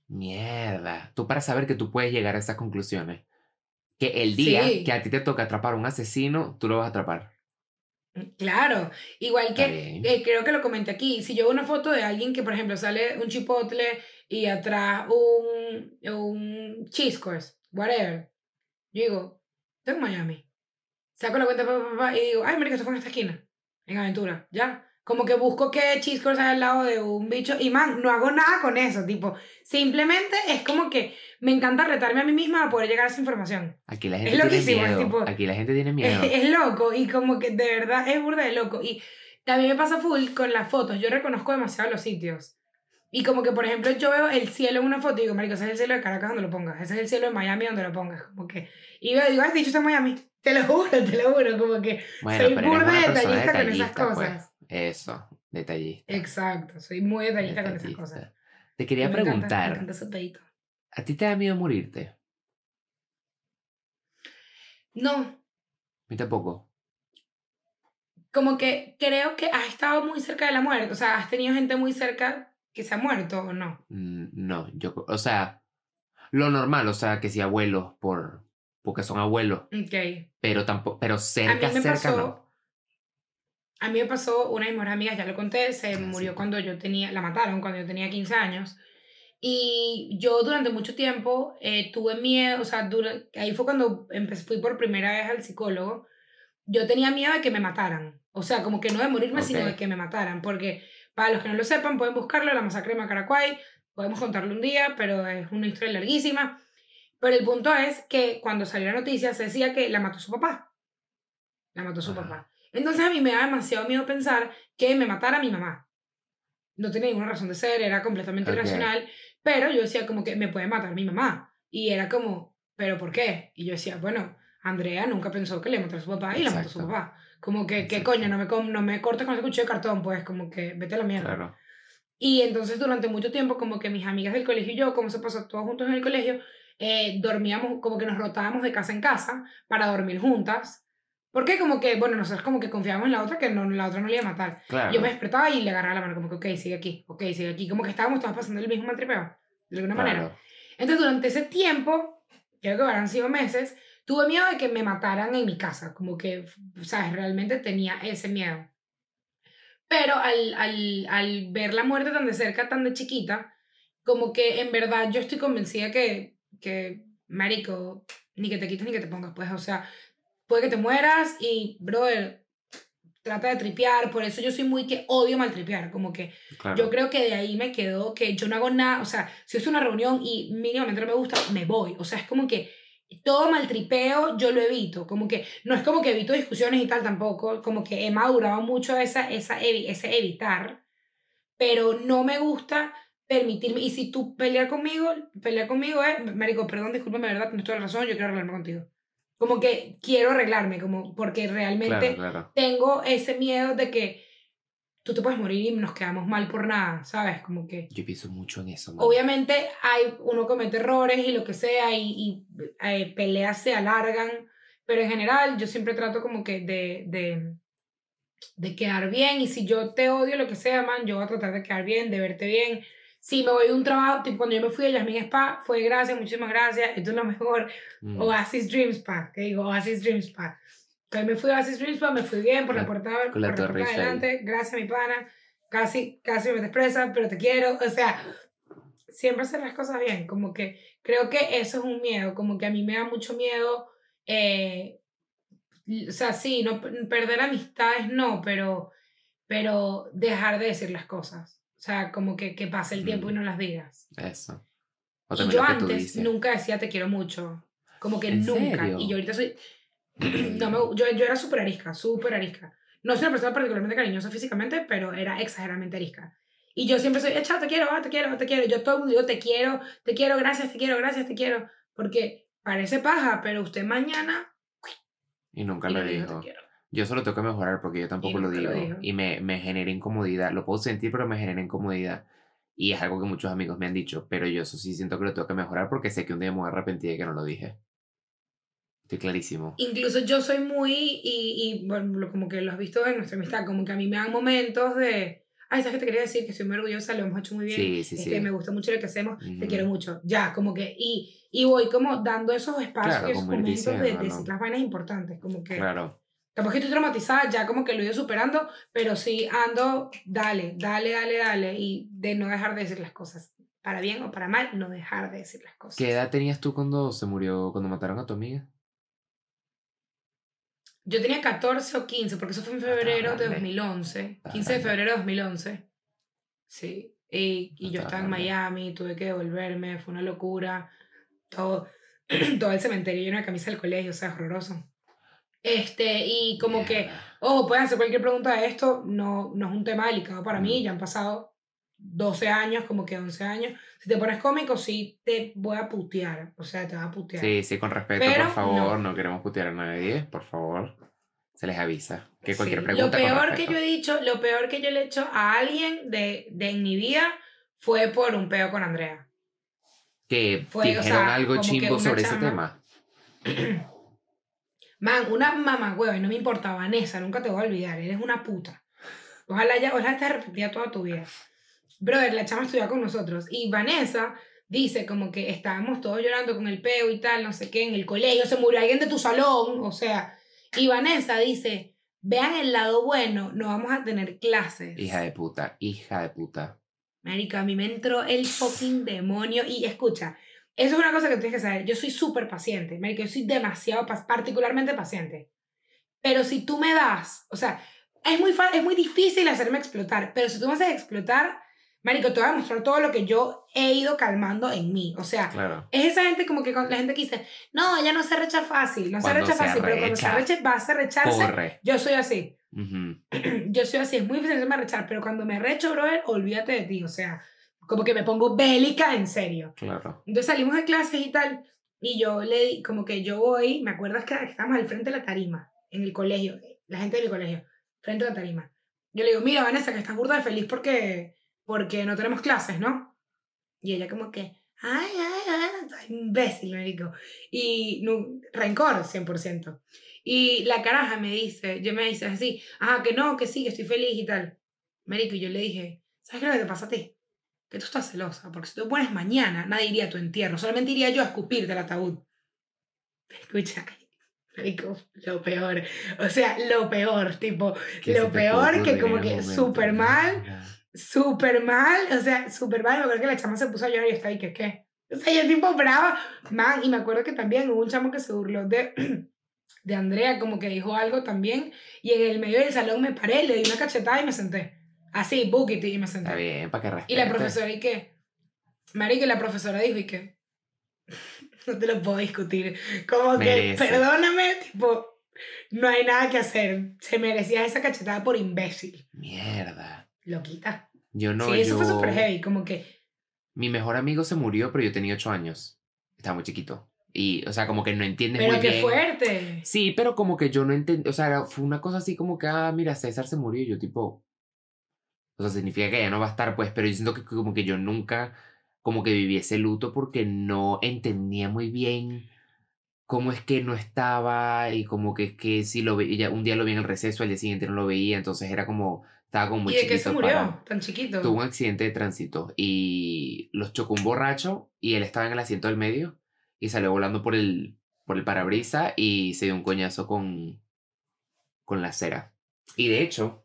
S2: Mierda. Tú para saber que tú puedes llegar a esas conclusiones. Que el día
S1: Sí.
S2: que a ti te toca atrapar a un asesino, tú lo vas a atrapar.
S1: Claro, igual que eh, creo que lo comenté aquí, si yo veo una foto de alguien que por ejemplo sale un chipotle y atrás un, un cheese course, whatever, yo digo, tengo en Miami. Saco la cuenta y digo, ay, marica, esto fue en esta esquina, en Aventura, ya. Como que busco que cheese course hay al lado de un bicho y man, no hago nada con eso, tipo, simplemente es como que me encanta retarme a mí misma a poder llegar a esa información.
S2: Aquí la
S1: Es
S2: gente tiene
S1: loquísimo, es
S2: miedo.
S1: tipo-
S2: Aquí la gente tiene
S1: Es,
S2: miedo.
S1: es loco y como que de verdad es burda de loco. Y también me pasa full con las fotos. Yo reconozco demasiado los sitios. Y como que, por ejemplo, yo veo el cielo en una foto y digo, marico, ese es el cielo de Caracas donde lo pongas. Ese es el cielo de Miami donde lo pongas. Como que... Y veo, digo, ah, este dicho está en Miami. Te lo juro, te lo juro. Como que
S2: Bueno,
S1: soy burda
S2: una
S1: de
S2: persona
S1: detallista con esas
S2: detallista, pues. Eso, detallista.
S1: Exacto, soy muy detallista con esas cosas.
S2: Te quería
S1: Me encanta,
S2: preguntar,
S1: me encanta ese.
S2: ¿a ti te da miedo morirte?
S1: No,
S2: A mí tampoco.
S1: como que creo que has estado muy cerca de la muerte. O sea, has tenido gente muy cerca que se ha muerto o no.
S2: Mm, No, yo, o sea, lo normal, o sea, que si abuelos por, porque son abuelos,
S1: Ok.
S2: pero tampoco, pero
S1: A mí
S2: cerca,
S1: me
S2: cerca
S1: pasó.
S2: no.
S1: A mí me pasó una de mis mejores amigas, ya lo conté, se
S2: Ah,
S1: murió
S2: sí.
S1: cuando yo tenía, la mataron cuando yo tenía 15 años. Y yo durante mucho tiempo eh, tuve miedo, o sea, dura- ahí fue cuando empecé, fui por primera vez al psicólogo. Yo tenía miedo de que me mataran. O sea, como que no de morirme, sino
S2: Ok.
S1: de que me mataran. Porque para los que no lo sepan, pueden buscarlo, la masacre de Macaracuay. Podemos contarlo un día, pero es una historia larguísima. Pero el punto es que cuando salió la noticia se decía que la mató su papá. La mató su papá. Entonces a mí me da demasiado miedo pensar que me matara mi mamá. No tenía ninguna razón de ser, era completamente irracional, pero yo decía como que me puede matar mi mamá. Y era como, ¿pero por qué? Y yo decía, bueno, Andrea nunca pensó que le matara a su papá y la mató a su
S2: Exacto.
S1: papá. Como que, ¿qué
S2: Exacto.
S1: coño? No me, no me cortes con ese cuchillo de cartón, pues como que vete a la mierda.
S2: Claro.
S1: Y entonces durante mucho tiempo como que mis amigas del colegio y yo, como se pasó todos juntos en el colegio, eh, dormíamos, como que nos rotábamos de casa en casa para dormir juntas. Porque como que, bueno, nosotros como que confiábamos en la otra, que no, la otra no le iba a matar.
S2: Claro.
S1: Yo me despertaba y le agarraba la mano, como que, ok, sigue aquí, ok, sigue aquí. Como que estábamos todos pasando el mismo mal tripeo, de alguna manera.
S2: Claro.
S1: Entonces, durante ese tiempo, creo que habrán sido meses, tuve miedo de que me mataran en mi casa. Como que, ¿sabes? Realmente tenía ese miedo. Pero al, al, al ver la muerte tan de cerca, tan de chiquita, como que en verdad yo estoy convencida que, que marico, ni que te quites ni que te pongas, pues, o sea, puede que te mueras y, brother, trata de tripear. Por eso yo soy muy que odio maltripear, como que
S2: claro.
S1: yo creo que de ahí me quedó que yo no hago nada, o sea, si estoy en una reunión y mínimamente no me gusta, me voy. O sea, es como que todo maltripeo yo lo evito, como que no es como que evito discusiones y tal tampoco, como que he madurado mucho esa, esa, ese evitar, pero no me gusta permitirme, y si tú peleas conmigo, pelear conmigo es, marico, perdón, discúlpame, verdad, tienes toda la razón, yo quiero arreglarme contigo. Como que quiero arreglarme, como porque realmente
S2: Claro, claro.
S1: tengo ese miedo de que tú te puedes morir y nos quedamos mal por nada, ¿sabes? Como que
S2: Yo pienso mucho en eso, man.
S1: obviamente hay uno comete errores y lo que sea y, y, eh, peleas se alargan, pero en general yo siempre trato como que de, de, de quedar bien y si yo te odio lo que sea, man, yo voy a tratar de quedar bien, de verte bien. Si me voy de un trabajo, tipo cuando yo me fui a Yasmin Spa, fue gracias, muchísimas gracias, esto es lo mejor.
S2: Mm.
S1: Oasis Dream Spa, que digo Oasis Dream Spa. Entonces me fui a Oasis Dream Spa, me fui bien por la
S2: La-
S1: puerta, por
S2: la
S1: la puerta adelante, gracias mi pana, casi, casi me despreza, pero te quiero, o sea, siempre hacer las cosas bien, como que creo que eso es un miedo, como que a mí me da mucho miedo, eh, o sea, sí, no, perder amistades no, pero, pero dejar de decir las cosas, o sea, como que, que pase el tiempo y
S2: Mm.
S1: no las digas.
S2: Eso. O
S1: Y yo antes nunca decía te quiero mucho. Como que
S2: ¿En
S1: nunca.
S2: serio?
S1: Y yo ahorita soy. no me, yo, yo era súper arisca, súper arisca. No soy una persona particularmente cariñosa físicamente, pero era exageradamente arisca. Y yo siempre soy, chao, te quiero, ah, te quiero, te quiero. Yo todo el mundo digo, te quiero, te quiero, gracias, te quiero, gracias, te quiero. Porque parece paja, pero usted mañana.
S2: Y nunca
S1: y dijo,
S2: dijo.
S1: te quiero.
S2: Yo solo tengo que mejorar porque yo tampoco lo digo.
S1: lo
S2: y me, me genera incomodidad. Lo puedo sentir, pero me genera incomodidad. Y es algo que muchos amigos me han dicho. Pero yo eso sí siento que lo tengo que mejorar porque sé que un día me voy a arrepentir de que no lo dije. Estoy clarísimo.
S1: Incluso yo soy muy, y, y bueno, como que lo has visto en nuestra amistad, como que a mí me dan momentos de, ay, ¿sabes qué te quería decir? Que estoy muy orgullosa, lo hemos hecho muy bien.
S2: Sí, sí,
S1: este,
S2: sí.
S1: Me gusta mucho lo que hacemos, te
S2: Ujú.
S1: quiero mucho. Ya, como que, y, y voy como dando esos espacios,
S2: Claro,
S1: esos momentos de, de decir las vainas importantes, como que,
S2: Claro.
S1: Capaz que estoy traumatizada, ya como que lo he ido superando, pero sí ando, dale, dale, dale, dale, y de no dejar de decir las cosas. Para bien o para mal, no dejar de decir las cosas.
S2: ¿Qué edad tenías tú cuando se murió, cuando mataron a tu amiga?
S1: Yo tenía 14 o 15, porque eso fue en febrero de
S2: grande.
S1: 2011.
S2: Estaba
S1: 15 de febrero de 2011. Sí. Y, y yo
S2: Estaba
S1: en. Miami, tuve que devolverme, fue una locura. Todo, todo el cementerio lleno de camisa del colegio, o sea, horroroso. Este, y como que, ojo, pueden hacer cualquier pregunta de esto, no, no es un tema delicado para mí,
S2: Mm.
S1: ya han pasado 12 años, como que 11 años. Si te pones cómico, sí te voy a putear, o sea, te va a putear.
S2: Sí, sí, con respeto,
S1: Pero
S2: por favor.
S1: no.
S2: No. queremos putear a nadie, por favor. Se les avisa. Que cualquier
S1: Sí,
S2: pregunta.
S1: Lo peor que yo he dicho, lo peor que yo le he hecho a alguien de, de en mi vida fue por un peo con Andrea.
S2: Que
S1: fue, o
S2: dijeron
S1: sea,
S2: algo chimbo sobre ese
S1: chama-
S2: tema.
S1: Man, una mamá hueva, y no me importa, Vanessa, nunca te voy a olvidar, eres una puta. Ojalá ya, ojalá te arrepentida toda tu vida. Brother, la chama estudia con nosotros. Y Vanessa dice como que estábamos todos llorando con el peo y tal, no sé qué, en el colegio, se murió alguien de tu salón, o sea. Y Vanessa dice, vean el lado bueno, no vamos a tener clases.
S2: Hija de puta, hija de puta.
S1: Marica, a mí me entró el fucking demonio. Y escucha, eso es una cosa que tienes que saber. Yo soy súper paciente. Marica, yo soy demasiado, pa- particularmente paciente. Pero si tú me das, o sea, es muy, es muy difícil hacerme explotar. Pero si tú me haces explotar, Marico, te voy a mostrar todo lo que yo he ido calmando en mí. O sea,
S2: Claro.
S1: es esa gente como que la gente que dice, no, ella no se recha fácil, no se recha
S2: se
S1: fácil, pero cuando se arreche, va a recharse.
S2: Corre.
S1: Yo soy así yo soy así, es muy difícil hacerme rechar, pero cuando me recho, brother, olvídate de ti, o sea, como que me pongo bélica en serio.
S2: Claro.
S1: Entonces salimos de clases y tal, y yo le di, como que yo voy, me acuerdo que estábamos al frente de la tarima, en el colegio, la gente de mi colegio, frente de la tarima. Yo le digo, mira, Vanessa, que estás burda de feliz porque, porque no tenemos clases, ¿no? Y ella como que, ay, ay, ay, imbécil, me dijo. Y no, rencor, 100%. Y la caraja me dice, yo me dice así, ah, que no, que sí, que estoy feliz y tal. Marico, y yo le dije, ¿sabes qué es lo que te pasa a ti? Que tú estás celosa, porque si tú pones mañana, nadie iría a tu entierro, solamente iría yo a escupirte el ataúd. Escucha, lo peor. O sea, lo peor, tipo,
S2: ¿Qué
S1: Lo peor que como que súper mal. Súper mal, o sea, súper mal. Me acuerdo que la chama se puso a llorar y estaba ahí, que qué? O sea, yo tipo brava, man, y me acuerdo que también hubo un chamo que se burló de, de Andrea, como que dijo algo también, y en el medio del salón me paré, le di una cachetada y me senté. Así, bookity, y me senté.
S2: Está bien, para que respete.
S1: Y la profesora, ¿y qué? Marica, y la profesora dijo, ¿y qué? No te lo puedo discutir. Como que,
S2: Merece.
S1: perdóname, tipo, no hay nada que hacer. Se merecía esa cachetada por imbécil.
S2: Mierda.
S1: Loquita.
S2: Yo no,
S1: sí, eso fue
S2: yo-
S1: súper heavy, como que...
S2: Mi mejor amigo se murió, pero yo tenía 8 años. Estaba muy chiquito. Y, o sea, como que no entiendes
S1: Pero
S2: muy
S1: qué
S2: bien.
S1: fuerte.
S2: Sí, pero como que yo no entendí, o sea, fue una cosa así como que, ah, mira, César se murió y yo tipo, o sea, significa que ya no va a estar, pues, pero yo siento que como que yo nunca, como que viví ese luto porque no entendía muy bien cómo es que no estaba y como que es que si lo veía, un día lo vi en el receso, al día siguiente no lo veía, entonces era como, estaba como muy
S1: ¿Y de qué se murió?
S2: para-
S1: Tan chiquito.
S2: Tuvo un accidente de tránsito y los chocó un borracho y él estaba en el asiento del medio y salió volando por el, por el parabrisa y se dio un coñazo con, con la acera. Y de hecho,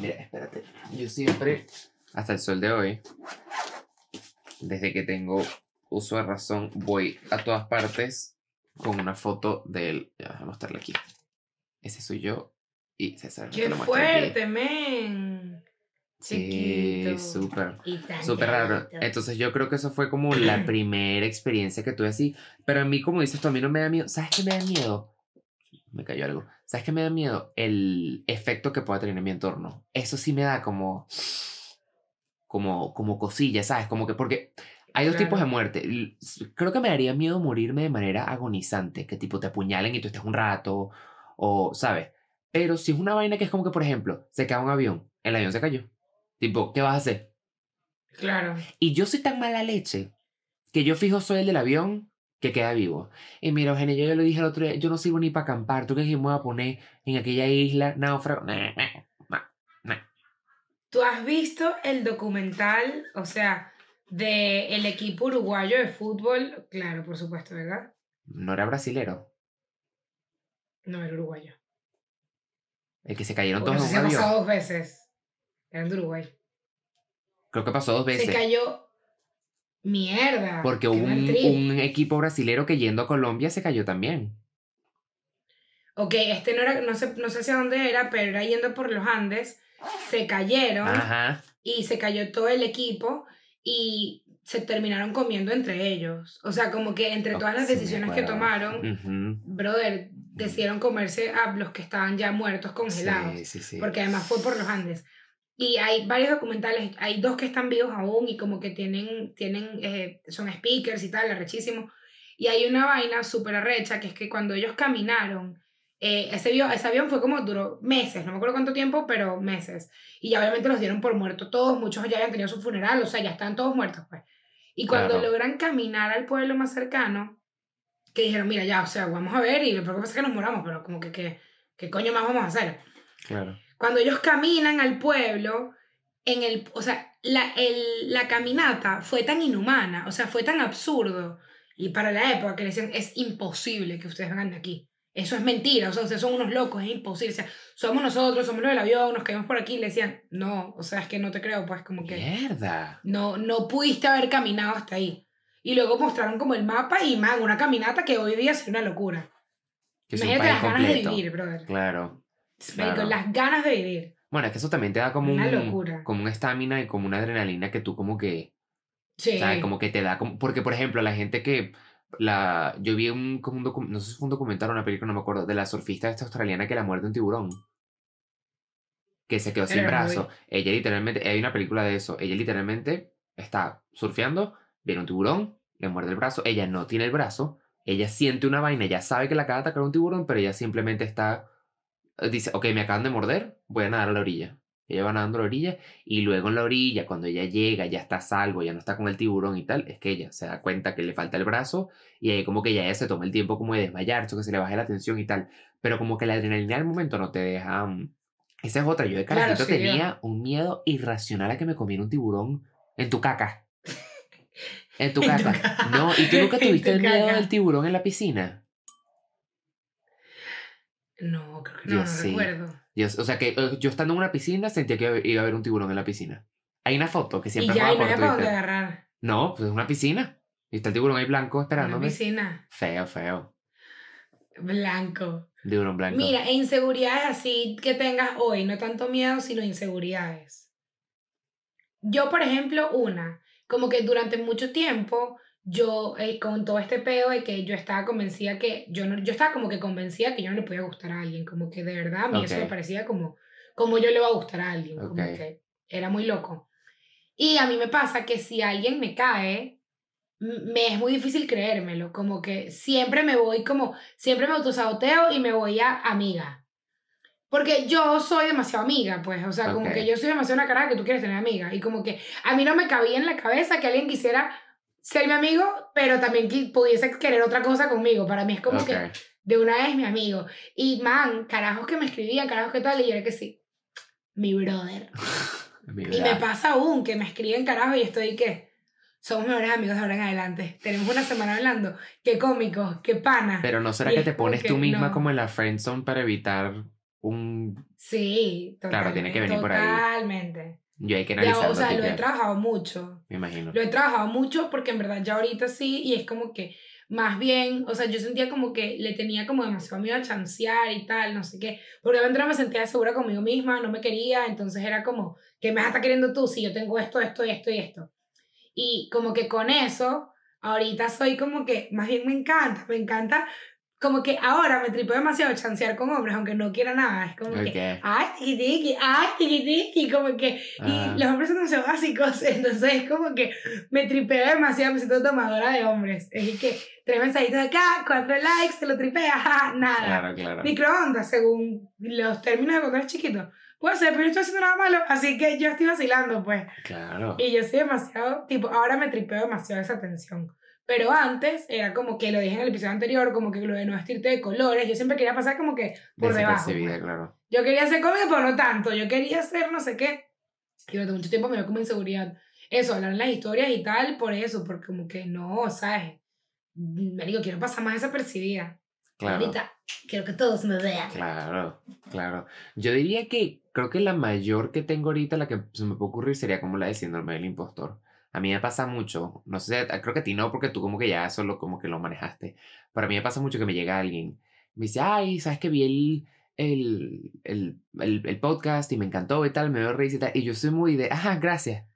S2: mira, espérate, yo siempre, hasta el sol de hoy, desde que tengo uso de razón, voy a todas partes con una foto de él. Ya, voy a mostrarle aquí. Ese soy yo y César.
S1: ¡Qué fuerte, men!
S2: Sí,
S1: Chiquito.
S2: súper.
S1: Y tan
S2: Súper raro. Entonces yo creo que eso fue como la primera experiencia que tuve así. Pero a mí, como dices tú, a mí no me da miedo. ¿Sabes qué me da miedo? Me cayó algo. ¿Sabes qué me da miedo? El efecto que pueda tener en mi entorno. Eso sí me da como... Como, como cosilla, ¿sabes? Como que porque hay dos
S1: Claro.
S2: tipos de muerte. Creo que me daría miedo morirme de manera agonizante. Que tipo te apuñalen y tú estés un rato. O, ¿sabes? Pero si es una vaina que es como que, por ejemplo, se cae un avión. El avión se cayó. Tipo, ¿qué vas a hacer?
S1: Claro.
S2: Y yo soy tan mala leche que yo fijo soy el del avión que queda vivo. Y mira, Eugenia, yo ya lo dije el otro día, yo no sirvo ni para acampar. ¿Tú crees que me voy a poner en aquella isla náufrago?
S1: ¿Tú has visto el documental, o sea, de el equipo uruguayo de fútbol? Claro, por supuesto, ¿verdad?
S2: No era brasilero.
S1: No, era uruguayo.
S2: El que se cayeron todos en un avión.
S1: pasado dos veces. Eran de Uruguay.
S2: Creo que pasó dos veces.
S1: Se cayó. Mierda.
S2: Porque hubo un, un equipo brasilero que yendo a Colombia se cayó también.
S1: Ok, este no era, no sé, no sé hacia dónde era, pero era yendo por los Andes. Se cayeron
S2: Ajá.
S1: y se cayó todo el equipo y se terminaron comiendo entre ellos. O sea, como que entre todas las
S2: Sí,
S1: decisiones que tomaron,
S2: Ujú.
S1: brother, decidieron comerse a los que estaban ya muertos congelados.
S2: Sí, sí, sí.
S1: porque además fue por los Andes. Y hay varios documentales, hay dos que están vivos aún y como que tienen, tienen eh, son speakers y tal, arrechísimo. Y hay una vaina súper arrecha que es que cuando ellos caminaron, eh, ese, avión, ese avión fue como duró meses, no me acuerdo cuánto tiempo, pero meses. Y ya obviamente los dieron por muertos todos, muchos ya habían tenido su funeral, o sea, ya están todos muertos pues. Y cuando
S2: Claro.
S1: logran caminar al pueblo más cercano, que dijeron, mira, ya, o sea, vamos a ver y lo que pasa es que nos moramos, pero como que, que ¿qué coño más vamos a hacer?
S2: Claro.
S1: Cuando ellos caminan al pueblo, en el, o sea, la, el- la caminata fue tan inhumana, o sea, fue tan absurdo. Y para la época que le decían, es imposible que ustedes vengan de aquí. Eso es mentira, o sea, ustedes son unos locos, es imposible. O sea, somos nosotros, somos los del avión, nos caímos por aquí. Y le decían, no, o sea, es que no te creo, pues como que
S2: Mierda.
S1: no, no pudiste haber caminado hasta ahí. Y luego mostraron como el mapa y, man, una caminata que hoy día sería una locura.
S2: Que un
S1: Imagínate
S2: país
S1: las ganas
S2: completo.
S1: de vivir, brother.
S2: Claro. Claro.
S1: las ganas de vivir.
S2: Bueno, es que eso también te da como
S1: Una
S2: un
S1: locura.
S2: como una estamina y como una adrenalina que tú como que,
S1: Sí.
S2: ¿sabes? Como que te da como porque por ejemplo, la gente que la yo vi un como un docu- no sé si fue un documental o una película, no me acuerdo, de la surfista esta australiana que la muerde un tiburón. Que se quedó sin
S1: Pero
S2: brazo. Ella literalmente, hay una película de eso. Ella literalmente está surfeando, viene un tiburón, le muerde el brazo, ella no tiene el brazo, ella siente una vaina, ella sabe que la acaba de atacar un tiburón, pero ella simplemente está dice, ok, me acaban de morder, voy a nadar a la orilla. Ella va nadando a la orilla y luego en la orilla, cuando ella llega, ya está a salvo, ya no está con el tiburón y tal, es que ella se da cuenta que le falta el brazo y ahí como que ya ella se toma el tiempo como de desmayarse que se le baje la tensión y tal. Pero como que la adrenalina al momento no te deja... mm, Esa es otra. Yo de
S1: Claro,
S2: carajito
S1: sí,
S2: tenía un miedo irracional a que me comiera un tiburón en tu caca. En tu caca. No, ¿y tú nunca tuviste
S1: tu
S2: el miedo del tiburón en la piscina?
S1: No, creo que
S2: Yo
S1: no, no
S2: sí.
S1: recuerdo.
S2: Yo- o sea que eh, yo estando en una piscina sentía que iba a- haber un tiburón en la piscina. Hay una foto que
S1: Y
S2: siempre
S1: ya,
S2: me
S1: y no
S2: Twitter.
S1: agarrar.
S2: No, pues es una piscina. Y está el tiburón ahí blanco
S1: Una
S2: esperándome.
S1: piscina.
S2: Feo, feo.
S1: Blanco.
S2: Tiburón blanco.
S1: Mira, e inseguridades así que tengas hoy, no tanto miedo, sino inseguridades. Yo, por ejemplo, una, como que durante mucho tiempo, yo, eh, con todo este peo de que yo estaba convencida que, yo, no, yo estaba como que convencida que yo no le podía gustar a alguien, como que de verdad a mí eso
S2: Ok.
S1: me parecía como, como yo le iba a gustar a alguien, como que era muy loco. Y a mí me pasa que si alguien me cae, me es muy difícil creérmelo, como que siempre me voy como, siempre me autosaboteo y me voy a amiga. Porque yo soy demasiado amiga, pues, o sea, como que yo soy demasiado una cara que tú quieres tener amiga. Y como que a mí no me cabía en la cabeza que alguien quisiera ser mi amigo, pero también que pudiese querer otra cosa conmigo. Para mí es como
S2: Ok.
S1: que de una vez mi amigo. Y man, carajos que me escribían, carajos que tal, y yo era que sí, mi brother.
S2: Mi
S1: Y me pasa aún que me escriben carajo y estoy que somos mejores amigos de ahora en adelante. Tenemos una semana hablando. Qué cómico, qué pana.
S2: Pero no será
S1: Y
S2: que te pones tú misma
S1: no.
S2: como en la friendzone para evitar un...
S1: Sí, totalmente.
S2: Claro, tiene que venir por ahí.
S1: Totalmente.
S2: Yo hay que
S1: Ya,
S2: analizarlo.
S1: o sea, lo he trabajado mucho.
S2: Me imagino.
S1: Lo he trabajado mucho porque en verdad ya ahorita sí y es como que más bien, o sea, yo sentía como que le tenía como demasiado miedo a chancear y tal, no sé qué, porque obviamente no me sentía segura conmigo misma, no me quería, entonces era como, ¿qué me estar queriendo tú si yo tengo esto, esto esto y esto? Y como que con eso, ahorita soy como que, más bien me encanta, me encanta, como que ahora me tripeo demasiado chancear con hombres, aunque no quiera nada, es como que,
S2: Ok.
S1: ay, tiki tiki, ay, tiki tiki, como que, y
S2: Ah.
S1: los hombres son demasiado básicos, entonces es como que me tripeo demasiado, me siento tomadora de hombres. Es que tres mensajitos acá, cuatro likes, te lo tripea, jaja, nada.
S2: Claro, claro.
S1: Microondas, según los términos de cuando eres chiquito. Puede ser, pero no estoy haciendo nada malo, así que yo estoy vacilando, pues.
S2: Claro.
S1: Y yo soy demasiado, tipo, ahora me tripeo demasiado esa tensión. Pero antes era como que lo dije en el episodio anterior, como que lo de no vestirte de colores, yo siempre quería pasar como que por debajo. Pues.
S2: claro.
S1: Yo quería ser cómica, pero no tanto. Yo quería ser no sé qué. Y durante mucho tiempo me dio como inseguridad. Eso, hablar en las historias y tal, por eso, porque como que no, ¿sabes? Me digo, quiero pasar más desapercibida.
S2: Claro.
S1: Ahorita quiero que todos me vean.
S2: Claro, claro. Yo diría que creo que la mayor que tengo ahorita, la que se me puede ocurrir, sería como la de síndrome del impostor. A mí me pasa mucho, no sé, creo que a ti no, porque tú como que ya solo como que lo manejaste. Pero a mí me pasa mucho que me llega alguien, me dice, ay, ¿sabes que vi el, el, el, el, podcast y me encantó y tal, me dio risa y tal? Y yo soy muy de, ajá, gracias.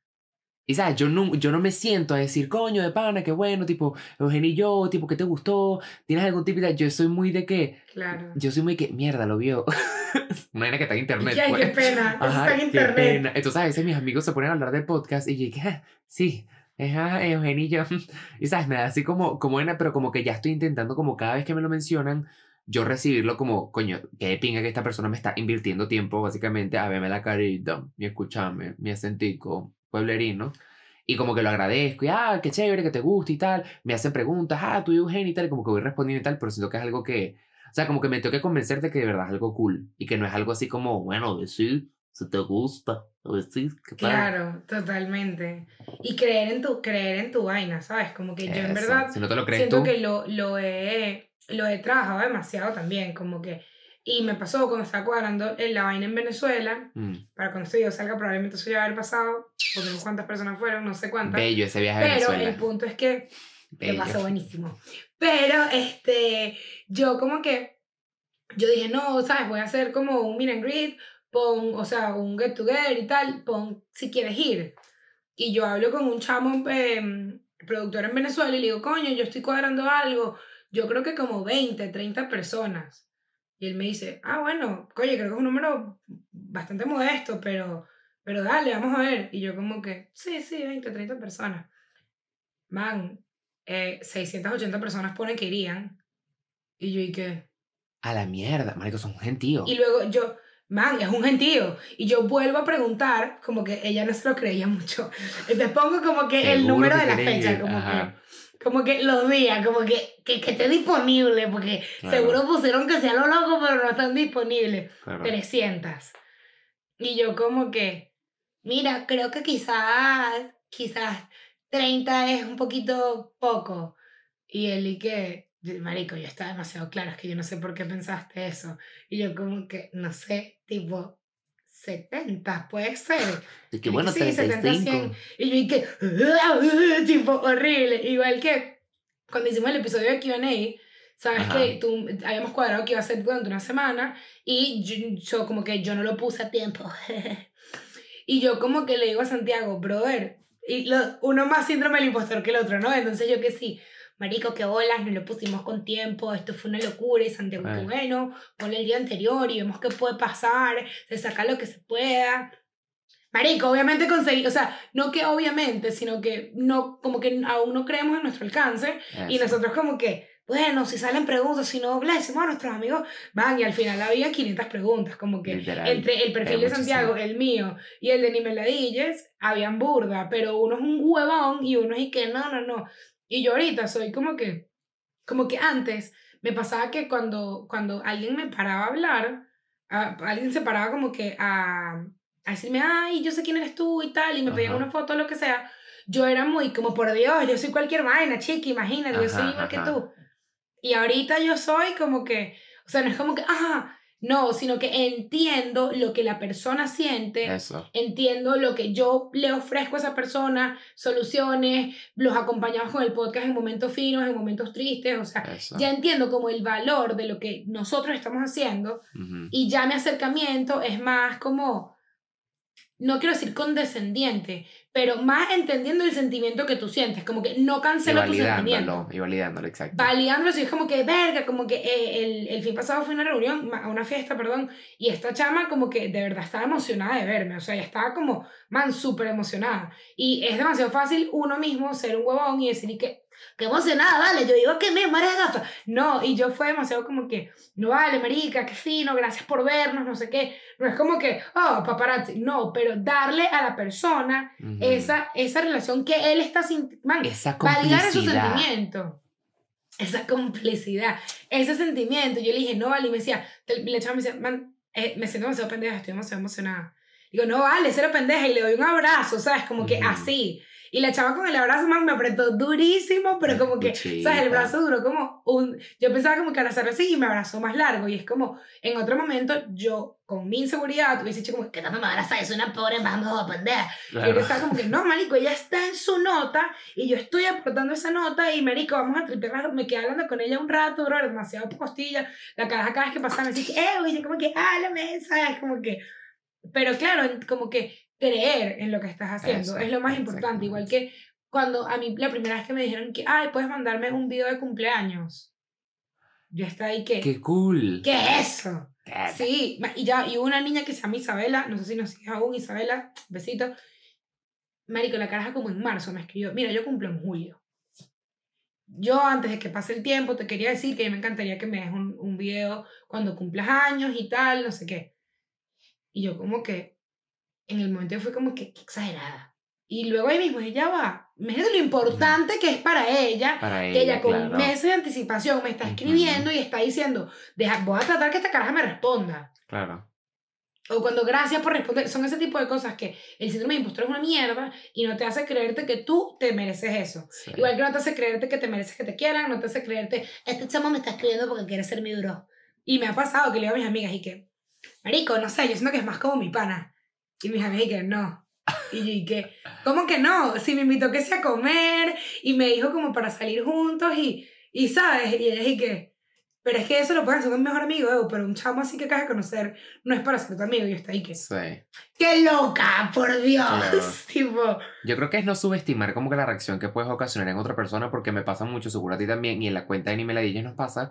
S2: Y sabes, yo no, yo no me siento a decir, coño, de pana, qué bueno, tipo, Eugenio y yo, tipo, ¿qué te gustó? ¿Tienes algún tipo de...? Yo soy muy de que,
S1: Claro.
S2: yo soy muy que, mierda, lo vio. Una que está en internet.
S1: ay,
S2: pues.
S1: qué pena.
S2: Ajá,
S1: está en
S2: qué
S1: internet.
S2: pena. Entonces a veces mis amigos se ponen a hablar del podcast y yo dije, "Ah, sí, es ah, Eugenio y yo. Y sabes, me da así como, como buena, pero como que ya estoy intentando como cada vez que me lo mencionan, yo recibirlo como, coño, qué pinga que esta persona me está invirtiendo tiempo básicamente a verme la carita, y escucharme, mi acentico pueblerino. Y como que lo agradezco, y ah, qué chévere, que te gusta y tal. Me hacen preguntas, ah, tú y Eugenio y tal, y como que voy respondiendo y tal, pero siento que es algo que, o sea, como que me tengo que convencer de que de verdad es algo cool. Y que no es algo así como, bueno, decir, si te gusta, o decir, qué tal.
S1: Claro, totalmente. Y creer en tu, creer en tu vaina, ¿sabes? Como que yo en
S2: Eso,
S1: verdad
S2: Si no te lo crees
S1: siento
S2: tú.
S1: que lo, lo, he, lo he trabajado demasiado también, como que... Y me pasó cuando estaba cuadrando en la vaina en Venezuela,
S2: Mm,
S1: para cuando este video salga probablemente eso ya va a haber pasado, porque no cuántas personas fueron, no sé cuántas.
S2: Bello ese viaje a
S1: Pero
S2: Venezuela.
S1: el punto es que
S2: Bello.
S1: pasó buenísimo. Pero, este, yo como que, yo dije, no, ¿sabes? Voy a hacer como un meet and greet, pon, o sea, un get together y tal, pon si quieres ir. Y yo hablo con un chamo eh, productor en Venezuela y le digo, coño, yo estoy cuadrando algo, yo creo que como 20, 30 personas. Y él me dice, ah, bueno, coño, creo que es un número bastante modesto, pero, pero dale, vamos a ver. Y yo como que, sí, sí, 20, 30 personas. Man, eh, 680 personas ponen que irían. Y yo, ¿y qué?
S2: A la mierda, marico, son gentíos.
S1: Y luego yo, man, es un gentío. Y yo vuelvo a preguntar, como que ella no se lo creía mucho. Entonces pongo como que el número
S2: que
S1: de la fecha,
S2: ir,
S1: como
S2: ajá.
S1: que, como que los días, como que, que, que esté disponible, porque
S2: Claro.
S1: seguro pusieron que sea lo loco, pero no están disponibles.
S2: Claro.
S1: 300. Y yo como que, mira, creo que quizás, quizás 30 es un poquito poco. Y él y que, marico, ya está demasiado claro, es que yo no sé por qué pensaste eso. Y yo como que, no sé, tipo 70, puede ser.
S2: Y que
S1: Y
S2: bueno,
S1: sí, 70,
S2: 35.
S1: 100. Y yo y que, tipo horrible. Igual que cuando hicimos el episodio de QA, sabes
S2: Ajá.
S1: que tú habíamos cuadrado que iba a ser durante una semana y yo, yo como que yo no lo puse a tiempo. y yo como que le digo a Santiago, brother, y lo- uno más síndrome del impostor que el otro, ¿no? Entonces yo que sí. Marico, qué bolas, no lo pusimos con tiempo, esto fue una locura y Santiago, qué
S2: Ay.
S1: bueno, ponle el día anterior y vemos qué puede pasar, se saca lo que se pueda. Marico, obviamente conseguí, o sea, no que obviamente, sino que no, como que aún no creemos en nuestro alcance y
S2: Eso.
S1: nosotros como que, bueno, si salen preguntas, si no, le decimos a nuestros amigos, van y al final había 500 preguntas, como que
S2: Literal.
S1: entre el perfil de Santiago, el mío y el de Nimeladilles, habían burda, pero uno es un huevón y uno es y que no, no, no. Y yo ahorita soy como que, como que antes me pasaba que cuando, cuando alguien me paraba a hablar, a- alguien se paraba como que a, a decirme, ay, yo sé quién eres tú y tal, y me pedían una foto o lo que sea, yo era muy como, por Dios, yo soy cualquier vaina, chiqui, imagínate, yo soy
S2: Ajá,
S1: igual que tú. Y ahorita yo soy como que, o sea, no es como que, ajá, no, sino que entiendo lo que la persona siente,
S2: Eso.
S1: entiendo lo que yo le ofrezco a esa persona, soluciones, los acompañamos con el podcast en momentos finos, en momentos tristes, o sea,
S2: Eso.
S1: ya entiendo como el valor de lo que nosotros estamos haciendo y ya mi acercamiento es más como, no quiero decir condescendiente, pero más entendiendo el sentimiento que tú sientes, como que no
S2: Y
S1: cancelo tu sentimiento.
S2: Y validándolo, exacto.
S1: Validándolo, si es como que, verga, como que eh, el, el fin pasado fue una reunión, a una fiesta, perdón, y esta chama como que de verdad estaba emocionada de verme, o sea, ella estaba como, man, súper emocionada. Y es demasiado fácil uno mismo ser un huevón y decir que, qué emocionada, vale, yo digo que me marea gafa. No, y yo fue demasiado como que, no vale, marica, qué fino, gracias por vernos, no sé qué. No es como que, oh, paparazzi, no, pero darle a la persona
S2: Ujú.
S1: esa, esa relación que él está sintiendo, validar esos sentimientos. Esa complicidad, ese sentimiento. Yo le dije, no, vale, y me decía, le echaba, me decía, man, eh, me siento demasiado pendeja, estoy demasiado emocionada. Digo, no vale, cero pendeja. Y le doy un abrazo, ¿sabes? Como que
S2: Ujú.
S1: así. Y la chava con el abrazo, man, me apretó durísimo, pero como que, ¿sabes? El brazo duró como un... Yo pensaba como que abrazarlo así y me abrazó más largo. Y es como, en otro momento, yo, con mi inseguridad, hubiese dicho como, ¿qué tanto me abrazas? Es una pobre mamá, pendeja. Y
S2: Claro.
S1: yo estaba como que, no, marico, ella está en su nota y yo estoy aportando esa nota y, marico, vamos a tripear. Me quedé hablando con ella un rato, bro, demasiado costilla. La caraja cada vez que pasaba me decía, eh, oye, como que, háblame, ¿sabes? Como que... Pero claro, como que creer en lo que estás haciendo
S2: Eso,
S1: es lo más importante. Igual que cuando a mí la primera vez que me dijeron que, ay, puedes mandarme un video de cumpleaños. Yo estaba ahí que,
S2: ¡Qué cool!
S1: ¿qué es eso?
S2: ¿Qué?
S1: Sí, y ya, y una niña que se llama Isabela, no sé si nos sigue aún, Isabela, besito. Marico, la caraja como en marzo me escribió, mira, yo cumplo en julio. Yo antes de que pase el tiempo te quería decir que me encantaría que me des un, un video cuando cumplas años y tal, no sé qué. Y yo como que, en el momento fue como que, qué exagerada. Y luego ahí mismo ella va, me lo importante que es para ella,
S2: Para
S1: que
S2: ella,
S1: ella con
S2: claro.
S1: meses de anticipación me está escribiendo y está diciendo, Deja, voy a tratar que esta caraja me responda.
S2: Claro.
S1: O cuando gracias por responder, son ese tipo de cosas que el síndrome de impostor es una mierda y no te hace creerte que tú te mereces eso.
S2: Sí.
S1: Igual que no te hace creerte que te mereces que te quieran, no te hace creerte, este chamo me está escribiendo porque quiere ser mi duro. Y me ha pasado que le digo a mis amigas y que, marico, no sé, yo siento que es más como mi pana. Y mis amigas que no. Y yo que, ¿cómo que no? Si me invitó que sea a comer y me dijo como para salir juntos y, y ¿sabes? Y ella y que, pero es que eso lo puede hacer un mejor amigo, Evo, pero un chamo así que acabas de conocer no es para ser tu amigo. Y yo ahí que,
S2: Sí.
S1: ¡qué loca, por Dios!
S2: Claro.
S1: tipo,
S2: Yo creo que es no subestimar como que la reacción que puedes ocasionar en otra persona, porque me pasa mucho, seguro a ti también, y en la cuenta de Nimeladillas nos pasa,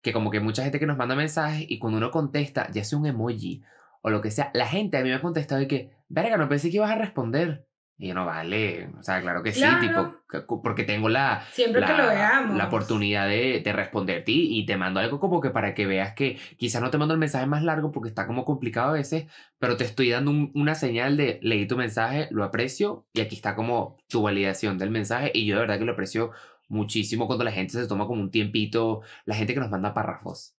S2: que como que mucha gente que nos manda mensajes y cuando uno contesta, ya sea un emoji o lo que sea, la gente a mí me ha contestado de que, verga, no pensé que ibas a responder. Y yo no vale, o sea, claro que sí,
S1: Claro.
S2: tipo, que- porque tengo la,
S1: siempre
S2: la,
S1: que lo veamos.
S2: la oportunidad de, de responderte y, y te mando algo como que para que veas que quizás no te mando el mensaje más largo porque está como complicado a veces, pero te estoy dando un- una señal de leí tu mensaje, lo aprecio y aquí está como tu validación del mensaje y yo de verdad que lo aprecio muchísimo cuando la gente se toma como un tiempito, la gente que nos manda párrafos.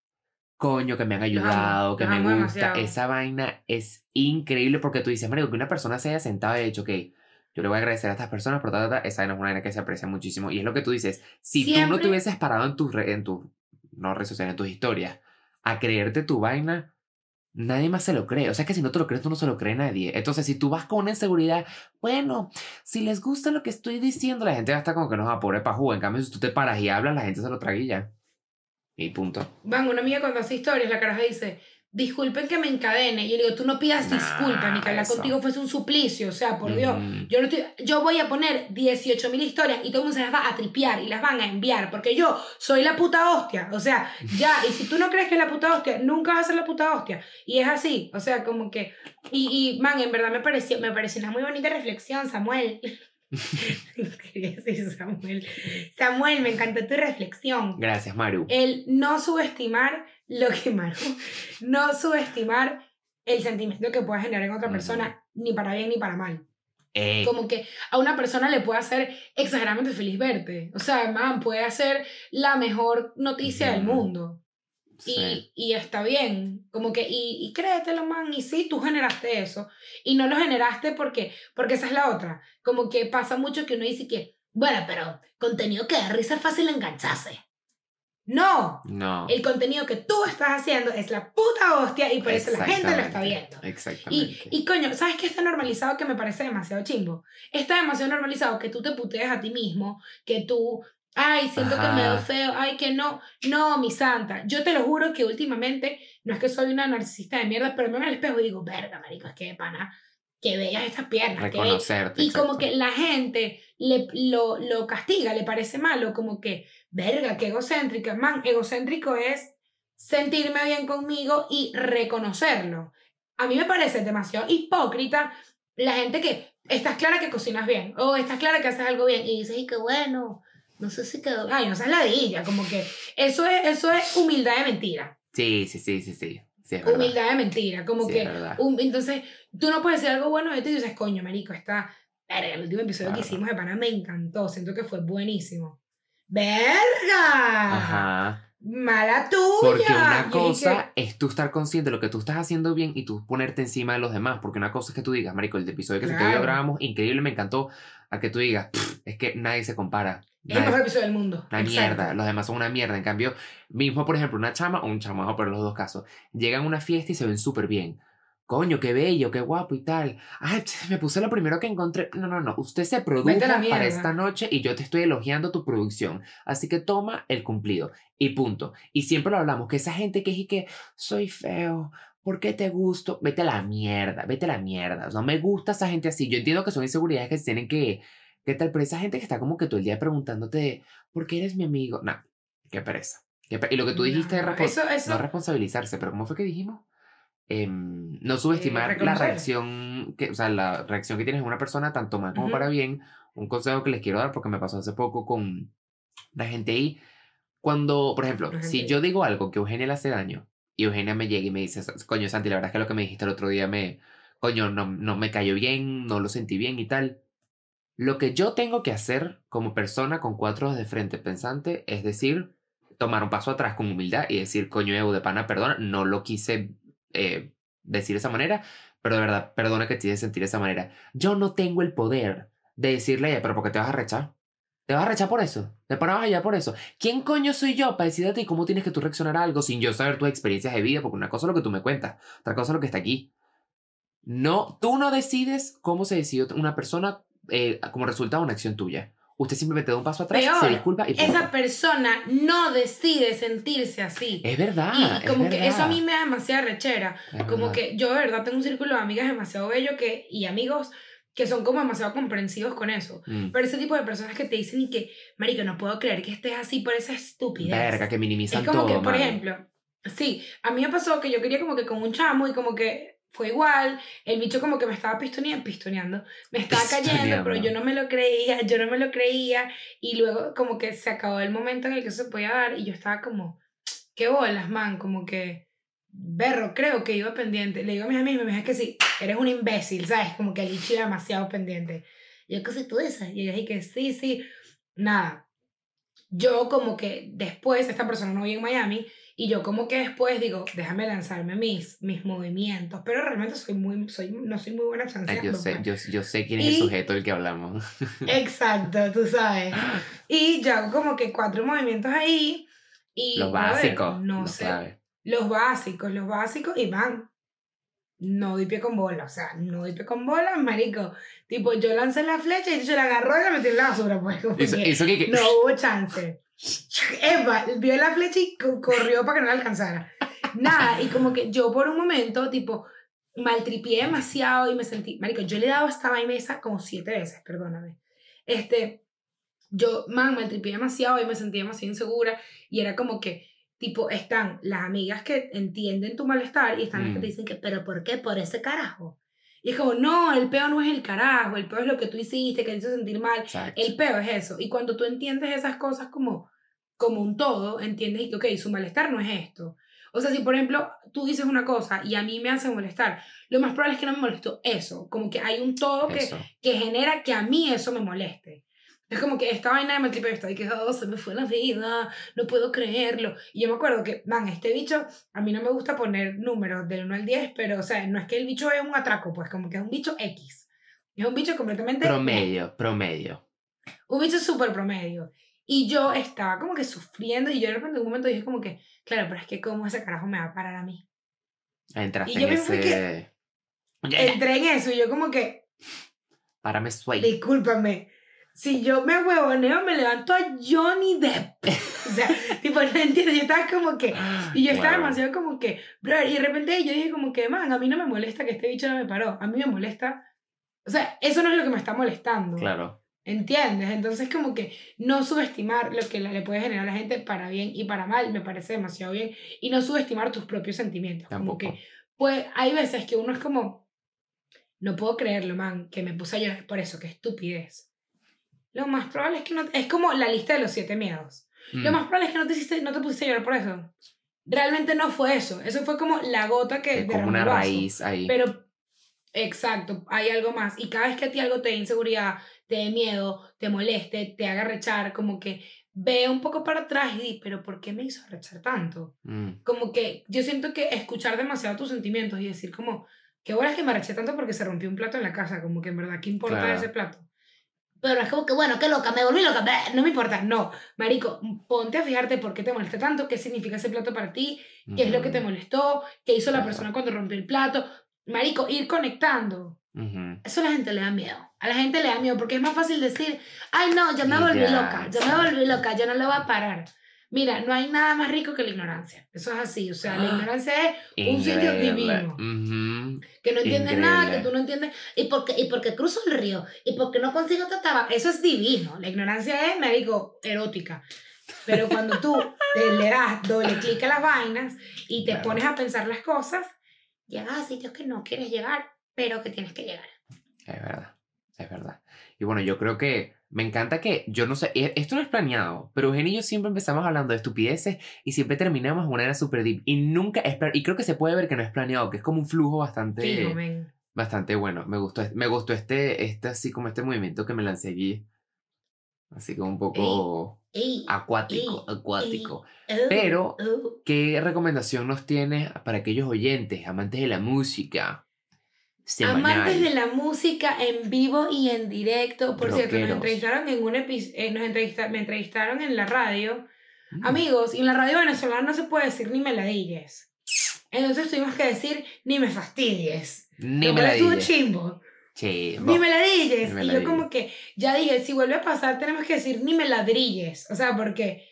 S2: Coño, que me han
S1: amo,
S2: ayudado, que me gusta.
S1: demasiado.
S2: Esa vaina es increíble porque tú dices, Mario, que una persona se haya sentado y haya dicho, que yo le voy a agradecer a estas personas, pero ta, ta, ta", esa vaina es una vaina que se aprecia muchísimo. Y es lo que tú dices, si tú no te hubieses parado en tus, en tus, no redes sociales, en tus historias, a creerte tu vaina, nadie más se lo cree. O sea que si no te lo crees, tú no se lo cree nadie. Entonces, si tú vas con una inseguridad, bueno, si les gusta lo que estoy diciendo, la gente va a estar como que no va pobre pa' jugo. En cambio, si tú te paras y hablas, la gente se lo traga y punto.
S1: Van, una amiga cuando hace historias, la caraja dice, disculpen que me encadene. Y yo le digo, tú no pidas
S2: Nah,
S1: disculpas, ni que hablar contigo fuese un suplicio, o sea, por Dios.
S2: Ujú.
S1: Yo, no estoy, yo voy a poner 18 mil historias y todo el mundo se las va a tripear y las van a enviar, porque yo soy la puta hostia. O sea, ya, y si tú no crees que es la puta hostia, nunca vas a ser la puta hostia. Y es así, o sea, como que. Y, y man, en verdad me pareció, me pareció una muy bonita reflexión, Samuel. Quería decir Samuel. Samuel, me encantó tu reflexión.
S2: Gracias, Maru.
S1: El no subestimar lo que Maru, no subestimar el sentimiento que pueda generar en otra persona, ni para bien ni para mal.
S2: Eh,
S1: Como que a una persona le puede hacer exageradamente feliz verte. O sea, man, puede hacer la mejor noticia del mundo.
S2: Sí.
S1: Y, y está bien. Como que, y, y créetelo, man. Y sí, tú generaste eso. Y no lo generaste porque, porque esa es la otra. Como que pasa mucho que uno dice que, bueno, pero contenido que da risa es fácil engancharse. No,
S2: No.
S1: el contenido que tú estás haciendo es la puta hostia y por eso la gente lo está viendo.
S2: Exactamente.
S1: Y, y coño, ¿sabes qué está normalizado que me parece demasiado chimbo? Está demasiado normalizado que tú te putees a ti mismo, que tú, ay, siento que me veo
S2: Ajá.
S1: feo, ay, que no. No, mi santa, yo te lo juro que últimamente, no es que soy una narcisista de mierda, pero me veo el espejo y digo, verga, marico, es que de pana, que bellas estas piernas, que bellas".
S2: Reconocerte.
S1: Y como
S2: exacto.
S1: que la gente le, lo, lo castiga, le parece malo, como que, verga, qué egocéntrica. Man, egocéntrico es sentirme bien conmigo y reconocerlo. A mí me parece demasiado hipócrita la gente que estás clara que cocinas bien o estás clara que haces algo bien y dices, y qué bueno, no sé si quedó. Ay, no seas ladilla, como que eso es, eso es humildad de mentira.
S2: Sí, sí, sí, sí, sí. Sí, es verdad.
S1: Humildad de mentira, como
S2: Sí,
S1: que entonces, tú no puedes decir algo bueno de ti y dices, coño, marico, está... Verga, el último episodio que hicimos de Pana me encantó. Siento que fue buenísimo. ¡Verga!
S2: Ajá.
S1: Mala tuya.
S2: Porque una cosa
S1: dije,
S2: es tú estar consciente de lo que tú estás haciendo bien y tú ponerte encima de los demás. Porque una cosa es que tú digas, Marico, el episodio que
S1: Claro.
S2: te grabamos, increíble, me encantó. A que tú digas, "Pff, es que nadie se compara.
S1: el
S2: Nadie-
S1: mejor episodio del mundo.
S2: Una
S1: Exacto.
S2: mierda, los demás son una mierda. En cambio, mismo, por ejemplo, una chama o un chamajo, pero en los dos casos, llegan a una fiesta y se ven súper bien. Coño, qué bello, qué guapo y tal. Ay, me puse lo primero que encontré. No, no, no. Usted se produjo
S1: la
S2: para esta noche y yo te estoy elogiando tu producción. Así que toma el cumplido. Y punto. Y siempre lo hablamos, que esa gente que dice que soy feo, ¿por qué te gusto? Vete a la mierda, vete a la mierda. No me gusta esa gente así. Yo entiendo que son inseguridades que se tienen que... ¿Qué tal? Pero esa gente que está como que todo el día preguntándote, ¿por qué eres mi amigo? No, qué pereza. Qué y lo que tú dijiste
S1: No,
S2: es respon-
S1: eso, eso,
S2: no responsabilizarse, pero ¿cómo fue que dijimos? Em, no subestimar la reacción, que, o sea, la reacción que tienes en una persona, tanto mal como para bien. Un consejo que les quiero dar porque me pasó hace poco con la gente ahí. Cuando, por ejemplo,
S1: La
S2: si yo digo algo que Eugenia le hace daño y Eugenia me llega y me dice, coño, Santi, la verdad es que lo que me dijiste el otro día me, coño, no, no me cayó bien, no lo sentí bien y tal. Lo que yo tengo que hacer como persona con cuatro de frente pensante es decir, tomar un paso atrás con humildad y decir, coño, Evo de pana, perdona, no lo quise eh, decir de esa manera, pero de verdad, perdona que te hice sentir de esa manera. Yo no tengo el poder de decirle a ella, pero ¿por qué te vas a rechar? ¿Te vas a rechar por eso? ¿Te paras allá por eso? ¿Quién coño soy yo para decirte ti cómo tienes que tú reaccionar a algo sin yo saber tus experiencias de vida? Porque una cosa es lo que tú me cuentas, otra cosa es lo que está aquí. No, tú no decides cómo se decide una persona eh, como resultado de una acción tuya. Usted simplemente da un paso atrás,
S1: Peor,
S2: se disculpa y punto.
S1: esa persona no decide sentirse así.
S2: Es verdad.
S1: y
S2: Ah, es
S1: como que eso a
S2: verdad,
S1: mí me da demasiada rechera.
S2: es
S1: Como
S2: verdad.
S1: que yo de verdad tengo un círculo de amigas demasiado bello que, y amigos que son como demasiado comprensivos con eso.
S2: Mm.
S1: Pero ese tipo de personas que te dicen y que, marico, no puedo creer que estés así por esa estupidez.
S2: Verga, que minimizan
S1: Es como
S2: todo,
S1: que, por ejemplo, sí, a mí me pasó que yo quería como que con un chamo y como que fue igual, el bicho como que me estaba pistoneando, pistoneando, me estaba cayendo, pero yo no me lo creía, yo no me lo creía, y luego como que se acabó el momento en el que se podía dar y yo estaba como, qué bolas, man, como que, berro, creo que iba pendiente, le digo a mis amigos, me dije que sí, eres un imbécil, ¿sabes? Como que el bicho iba demasiado pendiente. Y yo, ¿qué sé tú de esas? Y ella dije que sí, sí, nada. Yo como que después, esta persona no vive en Miami, y yo como que después digo, déjame lanzarme mis, mis movimientos, pero realmente soy muy, soy, no soy muy buena
S2: Ay,
S1: chanceando.
S2: yo, sé,
S1: pues.
S2: yo, yo sé quién es el
S1: Y-
S2: sujeto del que hablamos.
S1: Exacto, tú sabes. Y yo hago como que cuatro movimientos ahí, y...
S2: Los básicos.
S1: No
S2: lo
S1: sé.
S2: sabes.
S1: Los básicos, los básicos, y van. No di pie con bola, o sea, no di pie con bola, marico. Tipo, yo lancé la flecha y yo la agarró y la metí en la basura, pues.
S2: Eso, eso que, que-
S1: no hubo chance. Eva vio la flecha y co- corrió para que no la alcanzara. Nada, y como que yo por un momento, tipo, maltripié demasiado y me sentí, marico, yo le he dado esta vaina esa como siete veces, perdóname. Este, yo, man, maltripié demasiado y me sentí demasiado insegura y era como que, tipo, están las amigas que entienden tu malestar y están las que
S2: Mm.
S1: te dicen que, pero ¿por qué? Por ese carajo. Y es como, no, el peo no es el carajo, el peo es lo que tú hiciste, que te hizo sentir mal.
S2: Exacto.
S1: El peo es eso. Y cuando tú entiendes esas cosas como, como un todo, entiendes que, ok, su malestar no es esto. O sea, si por ejemplo tú dices una cosa y a mí me hace molestar, lo más probable es que no me molestó eso. Como que hay un todo que, que genera que a mí eso me moleste. Es como que esta vaina de maltripe está y que oh, se me fue la vida, no puedo creerlo. Y yo me acuerdo que, man, este bicho, a mí no me gusta poner números del 1 al 10, pero o sea, no es que el bicho es un atraco, pues como que es un bicho X. Es un bicho completamente
S2: Promedio, promedio.
S1: un bicho súper promedio. Y yo estaba como que sufriendo y yo de repente en un momento dije como que, claro, pero es que cómo ese carajo me va a parar a mí.
S2: Entraste
S1: Y yo
S2: en
S1: me
S2: ese... Ya,
S1: Entré en eso y yo como que,
S2: Párame suey.
S1: discúlpame, si yo me huevoneo me levanto a Johnny Depp. o sea, tipo, no entiendo, yo estaba como que, y yo estaba
S2: Wow.
S1: demasiado como que, bro, y de repente yo dije como que, man, a mí no me molesta que este bicho no me paró, a mí me molesta, o sea, eso no es lo que me está molestando.
S2: Claro.
S1: ¿Entiendes? Entonces como que no subestimar lo que le puede generar a la gente para bien y para mal me parece demasiado bien y no subestimar tus propios sentimientos. Como
S2: Tampoco.
S1: que, pues hay veces que uno es como, no puedo creerlo, man, que me puse a llorar por eso, qué estupidez. Lo más probable es que no, es como la lista de los siete miedos. Lo
S2: Mm,
S1: más probable es que no te, hiciste, no te pusiste a llorar por eso. Realmente no fue eso, eso fue como la gota que
S2: es como una
S1: el vaso.
S2: raíz ahí.
S1: Pero, exacto, hay algo más. Y cada vez que a ti algo te dé inseguridad, te dé miedo, te moleste, te haga rechar, como que, ve un poco para atrás y di, pero ¿por qué me hizo arrechar tanto?
S2: Mm,
S1: Como que yo siento que escuchar demasiado tus sentimientos y decir como, qué bolas que me arreché tanto porque se rompió un plato en la casa, como que en verdad, ¿qué importa
S2: Claro.
S1: ese plato? Pero es como que, bueno, qué loca, me volví loca, bleh, no me importa, no. Marico, ponte a fijarte por qué te molesta tanto, qué significa ese plato para ti, qué es lo que te molestó, qué hizo la persona cuando rompió el plato. Marico, ir conectando. Eso a la gente le da miedo. A la gente le da miedo porque es más fácil decir, ay no, yo me volví loca, yo me volví loca, yo no lo voy a parar. Mira, no hay nada más rico que la ignorancia. Eso es así. O sea, la
S2: Ah.
S1: ignorancia es un sitio
S2: Increíble.
S1: divino.
S2: Ujú.
S1: Que no entiendes nada, que
S2: Increíble.
S1: tú no entiendes. ¿Y por, qué, ¿Y por qué cruzo el río? ¿Y por qué no consigo tataba? Eso es divino. La ignorancia es, me digo, erótica. Pero cuando tú te le das doble clic a las vainas y te
S2: Claro.
S1: pones a pensar las cosas, llegas a sitios que no quieres llegar, pero que tienes que llegar.
S2: Es verdad, es verdad. Y bueno, yo creo que me encanta que, yo no sé, e- esto no es planeado, pero Eugenio y yo siempre empezamos hablando de estupideces y siempre terminamos de una manera super deep. Y nunca es, y creo que se puede ver que no es planeado, que es como un flujo bastante, bastante bueno. Me gustó, me gustó este, este, así como este movimiento que me lancé aquí. Así como un poco
S1: Ey,
S2: acuático,
S1: ey,
S2: acuático.
S1: oh,
S2: Pero-
S1: oh.
S2: ¿Qué recomendación nos tienes para aquellos oyentes, amantes de la música? Semanal.
S1: Amantes de la música en vivo y en directo. Por cierto, nos entrevistaron en un episodio, nos entrevista- me entrevistaron en la radio.
S2: Mm.
S1: Amigos, y en la radio venezolana no se puede decir ni me ladilles. Entonces tuvimos que decir ni me fastidies.
S2: Ni
S1: Lo
S2: me
S1: cual
S2: la
S1: estuvo
S2: dije.
S1: chimbo.
S2: Sí,
S1: Ni me ladilles.
S2: Ni me
S1: y yo como que ya dije, si vuelve a pasar tenemos que decir ni me ladrilles. O sea, porque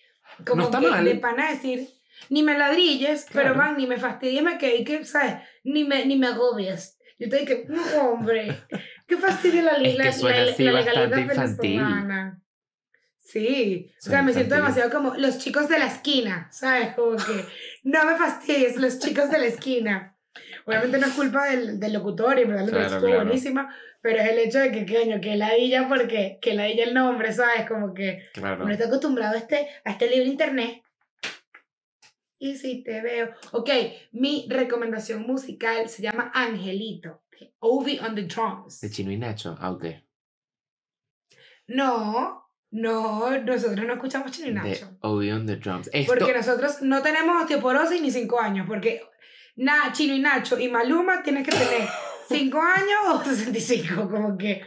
S1: como
S2: No
S1: que
S2: mal.
S1: de pana decir ni me ladrilles, pero
S2: Claro.
S1: van, ni me fastidies, me quedé que, ¿sabes? Ni me, ni me agobies. Yo te dije, no, hombre, qué fastidio la,
S2: Es que
S1: la,
S2: suena
S1: la-
S2: así
S1: la legalidad
S2: infantil.
S1: venezolana. Sí, o sea, me siento demasiado como los chicos de la esquina, ¿sabes? Como que no me fastidies, los chicos de la esquina. Obviamente no es culpa del, del locutor y verdad la
S2: Claro,
S1: entrevista estuvo
S2: claro.
S1: buenísima, pero es el hecho de que, coño, que ladilla porque, que ladilla el nombre, ¿sabes? Como que
S2: Claro.
S1: uno está acostumbrado a este, a este libre internet. Y si te veo. Ok, mi recomendación musical se llama Angelito, de Ovi on the Drums.
S2: De Chino y Nacho, ah, ok.
S1: No, no, nosotros no escuchamos Chino y
S2: De
S1: Nacho.
S2: Obi on the Drums. Esto,
S1: Porque nosotros no tenemos osteoporosis ni 5 años, porque na, Chino y Nacho y Maluma tienes que tener 5 años o 65, como que...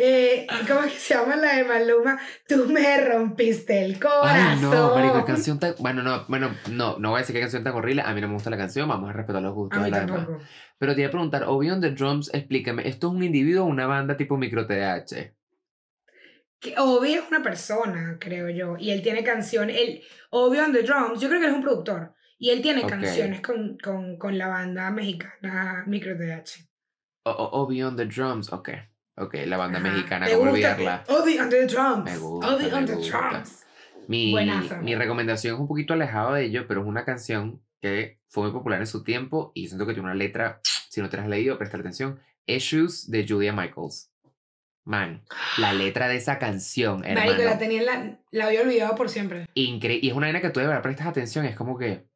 S1: Eh, ¿Cómo que se llama la de Maluma? Tú me rompiste el corazón.
S2: Ay, no, marico, canción tan... Bueno, no, bueno, no, no voy a decir qué canción tan horrible. A mí no me gusta la canción, vamos a respetar los gustos
S1: A
S2: de
S1: mí
S2: la demás. Pero te iba a preguntar, Obi on the Drums, explícame, ¿esto es un individuo o una banda tipo micro TDH?
S1: Que Obi es una persona, creo yo, y él tiene canciones, él, Obi on the drums, yo creo que él es un productor, y él tiene canciones con, con, con la banda mexicana Micro.
S2: O- o- Obi on the Drums, ok. Ok, la banda
S1: Ajá.
S2: mexicana,
S1: ¿Te
S2: ¿cómo
S1: gusta?
S2: olvidarla?
S1: Obi on the drums.
S2: Me gusta,
S1: Obi on
S2: me
S1: the
S2: gusta.
S1: drums.
S2: Mi, mi recomendación es un poquito alejado de ello, pero es una canción que fue muy popular en su tiempo y siento que tiene una letra, si no te la has leído, presta atención, Issues de Julia Michaels. Man, la letra de esa canción,
S1: Marico, la
S2: hermano,
S1: tenía en la, la había olvidado por siempre.
S2: increíble. Y es una vaina que tú de verdad prestas atención, es como que,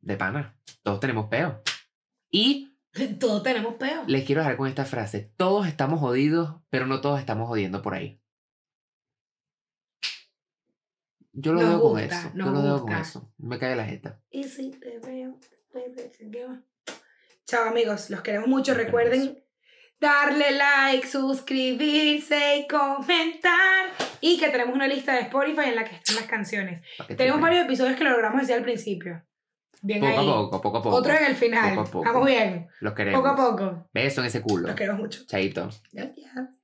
S2: de pana, todos tenemos peo. Y
S1: Todos tenemos peo.
S2: les quiero dejar con esta frase, todos estamos jodidos, pero no todos estamos jodiendo por ahí. Yo lo
S1: Nos
S2: dejo con
S1: gusta,
S2: eso, yo lo dejo con
S1: gusta.
S2: eso. Me cae la jeta.
S1: Y si te veo. Chao amigos, los queremos mucho.
S2: Los
S1: Recuerden darle like, suscribirse y comentar. Y que tenemos una lista de Spotify en la que están las canciones. Tenemos varios episodios que lo logramos decir al principio. Bien
S2: Poco a poco, poco a poco.
S1: Otros en el final.
S2: Poco a poco.
S1: Vamos bien.
S2: Los queremos.
S1: Poco a poco.
S2: Beso en ese culo.
S1: Los queremos mucho.
S2: Chaito.
S1: Gracias.